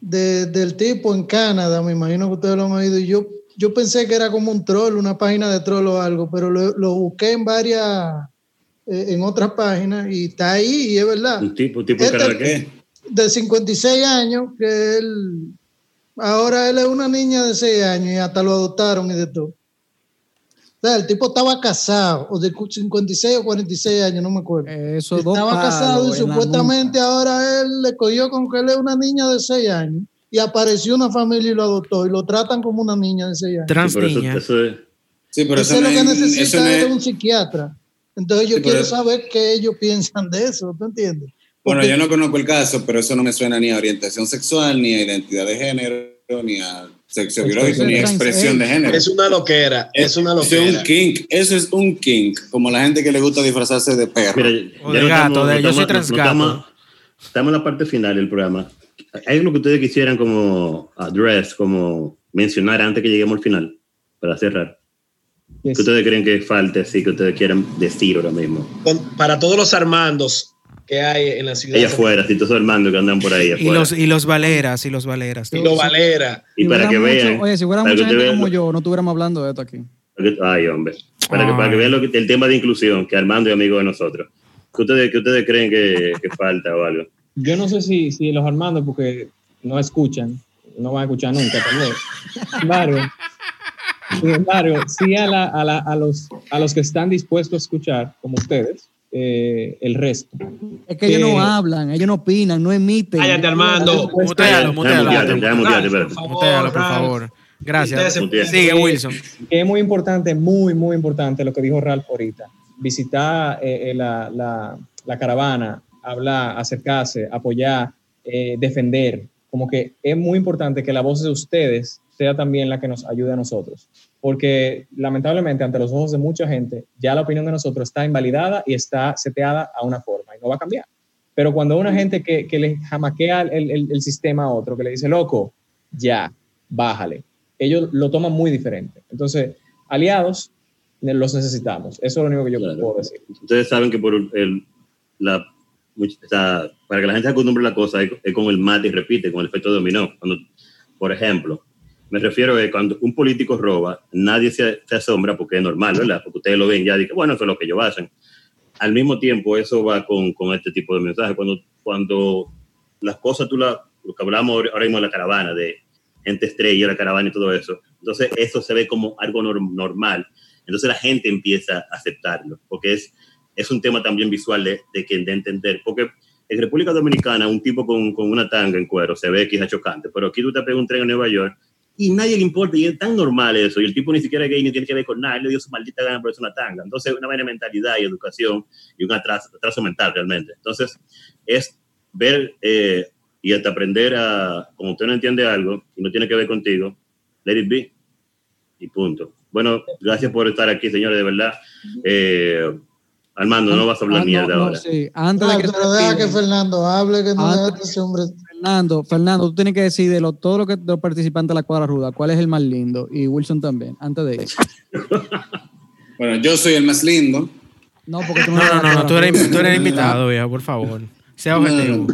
del tipo en Canadá, me imagino que ustedes lo han oído, y yo, yo pensé que era como un troll, una página de troll o algo, pero lo, lo busqué en varias eh, en otras páginas y está ahí y es verdad. Un tipo, tipo este, de 56 años, que él, ahora él es una niña de 6 años y hasta lo adoptaron y de todo. O sea, el tipo estaba casado, o de 56 o 46 años, no me acuerdo. estaba casado y supuestamente ahora él le cogió con que él es una niña de 6 años y apareció una familia y lo adoptó y lo tratan como una niña de 6 años. Trans. Eso, es, sí, pero eso, es lo que necesita es un psiquiatra. Entonces yo quiero saber qué ellos piensan de eso, ¿tú entiendes? bueno, yo no conozco el caso, pero eso no me suena ni a orientación sexual, ni a identidad de género, ni a sexo biológico, ni a expresión de género. Es una loquera, es, una loquera. Es un kink, eso es un kink, como la gente que le gusta disfrazarse de perro. o de gato, de, yo soy transgato. Estamos, en la parte final del programa. ¿Hay algo que ustedes quisieran como address, como mencionar antes que lleguemos al final, para cerrar? ¿Qué ustedes creen que falte así que ustedes quieran decir ahora mismo? para todos los Armandos que hay en la ciudad. Allá afuera, si todos los Armandos que andan por ahí afuera. Y los, y los Valeras, y los Valeras. Y los Valeras. Y, para que vean. Oye, si fuera mucha gente como yo, no estuviéramos hablando de esto aquí. Ay, hombre. Para, que, para que, vean lo que, el tema de inclusión, que Armando es amigo de nosotros. ¿Qué ustedes, qué ustedes creen que, que falta o algo? Yo no sé si, si los Armandos, porque no escuchan, no van a escuchar nunca también. Claro. Sin embargo, sí a, la, a, la, a, los, a los que están dispuestos a escuchar, como ustedes, eh, el resto. Es que ellos no hablan, ellos no opinan, no emiten. Cállate, Armando. Mutealo, mutealo. Mutealo, por favor. Gracias. Sigue, Wilson. Es muy importante, muy, muy importante lo que dijo Ralph ahorita. Visitar eh, eh, la, la, la, caravana, hablar, acercarse, apoyar, defender. Como que es muy importante que la voz de ustedes sea también la que nos ayude a nosotros. Porque lamentablemente ante los ojos de mucha gente ya la opinión de nosotros está invalidada y está seteada a una forma y no va a cambiar. Pero cuando una gente que, que le jamaquea el, el, el, sistema a otro, que le dice, loco, ya, bájale, ellos lo toman muy diferente. Entonces, aliados los necesitamos. Eso es lo único que yo puedo decir. Ustedes saben que por el, la, para que la gente se acostumbre a la cosa es, es como el mate y repite, con el efecto dominó. Cuando, por ejemplo, me refiero a que cuando un político roba, nadie se, asombra porque es normal, ¿verdad? Porque ustedes lo ven ya dicen, bueno, eso es lo que ellos hacen. Al mismo tiempo, eso va con, con este tipo de mensajes. Cuando, cuando las cosas, tú la, lo que hablamos ahora mismo de la caravana, de gente estrella, la caravana y todo eso, entonces eso se ve como algo normal. Entonces la gente empieza a aceptarlo, porque es, es un tema también visual de, de, de entender. Porque en República Dominicana, un tipo con, con una tanga en cuero se ve quizá chocante, pero aquí tú te pegas un tren en Nueva York y nadie le importa, y es tan normal eso, y el tipo ni siquiera es gay, ni tiene que ver con nada, le dio su maldita gana por eso una tanga. Entonces, una buena mentalidad y educación y un atraso, atraso mental realmente. Entonces, es ver eh, y hasta aprender a, como usted no entiende algo y no tiene que ver contigo, let it be, y punto. Bueno, gracias por estar aquí, señores, de verdad. Eh, Armando, no vas a hablar ah, mierda ahora. Sí. Antes de que, pero deja que Fernando hable, que no deja ese hombre. Fernando, Fernando, tú tienes que decir de lo, todo lo que de los participantes de la cuadra ruda, cuál es el más lindo. Y Wilson también, antes de ir. bueno, yo soy el más lindo. No, porque tú no, no, no, no, tú eres, tú eres invitado, viejo, por favor. Sea objetivo.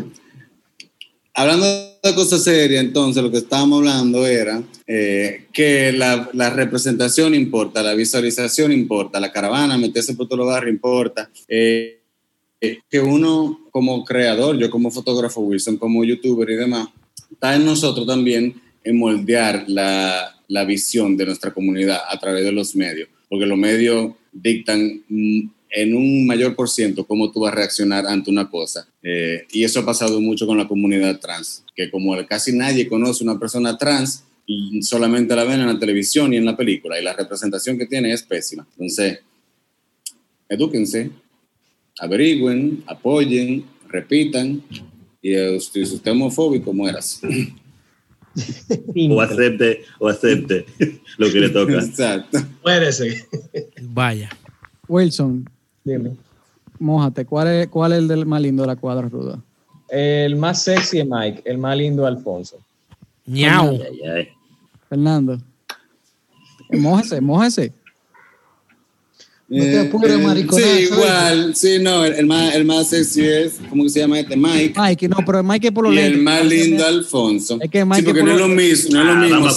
Hablando de cosas serias, entonces lo que estábamos hablando era eh, que la, la, representación importa, la visualización importa, la caravana, meterse por todo lugar importa. Eh, que uno como creador, yo como fotógrafo, Wilson como youtuber y demás, está en nosotros también en moldear la, la visión de nuestra comunidad a través de los medios, porque los medios dictan mm, en un mayor por ciento cómo tú vas a reaccionar ante una cosa. Eh, y eso ha pasado mucho con la comunidad trans, que como casi nadie conoce una persona trans, solamente la ven en la televisión y en la película, y la representación que tiene es pésima. Entonces, edúquense, averigüen, apoyen, repitan, y si usted es homofóbico, mueras. o acepte, o acepte lo que le toca. Exacto. Muérese. Vaya. Wilson, dime. Mójate, ¿cuál es, ¿cuál es el del más lindo de la cuadra ruda? El más sexy es Mike, el más lindo Alfonso. Ñau. Fernando. Mójese, mójese. No te apures, eh, Sí, igual. Sí, no, el, más, el más sexy es, ¿cómo que se llama este? Mike. Mike, no, pero Mike es por lo Y el más lindo, Alfonso. Es que Mike sí, porque no es lo mismo. No es lo ah, mismo vamos,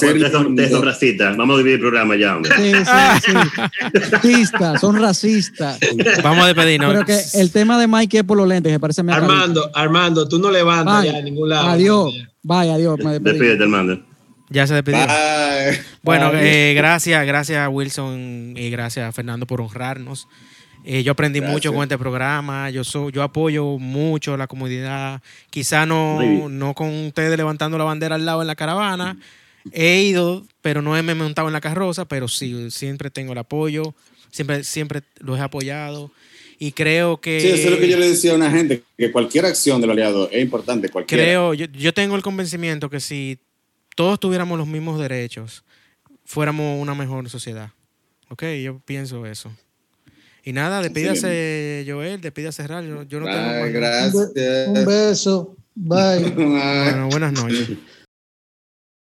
son racistas. Vamos a dividir el programa ya, hombre. Sí, sí, sí. racistas, son racistas. Vamos a despedirnos. Pero que el tema de Mike es por los lentes, que parece Armando, Armando, tú no levantas ya a ningún lado. Adiós. Vaya, adiós. Despídete, Armando. Ya se despidió. Bueno, eh, gracias, gracias Wilson y gracias Fernando por honrarnos. Eh, yo aprendí mucho con este programa. Yo soy, yo apoyo mucho a la comunidad. Quizá no, no con ustedes levantando la bandera al lado en la caravana. He ido, pero no me he montado en la carroza, pero sí, siempre tengo el apoyo. Siempre, siempre los he apoyado. Y creo que. Sí, eso es lo que yo le decía a una gente, que cualquier acción del aliado es importante. Cualquiera. Creo, yo, yo tengo el convencimiento que si todos tuviéramos los mismos derechos, fuéramos una mejor sociedad. ¿Ok? Yo pienso eso. Y nada, despídase Joel, despídase Ral. Yo, no tengo Gracias. Un beso. Bye. Bueno, buenas noches.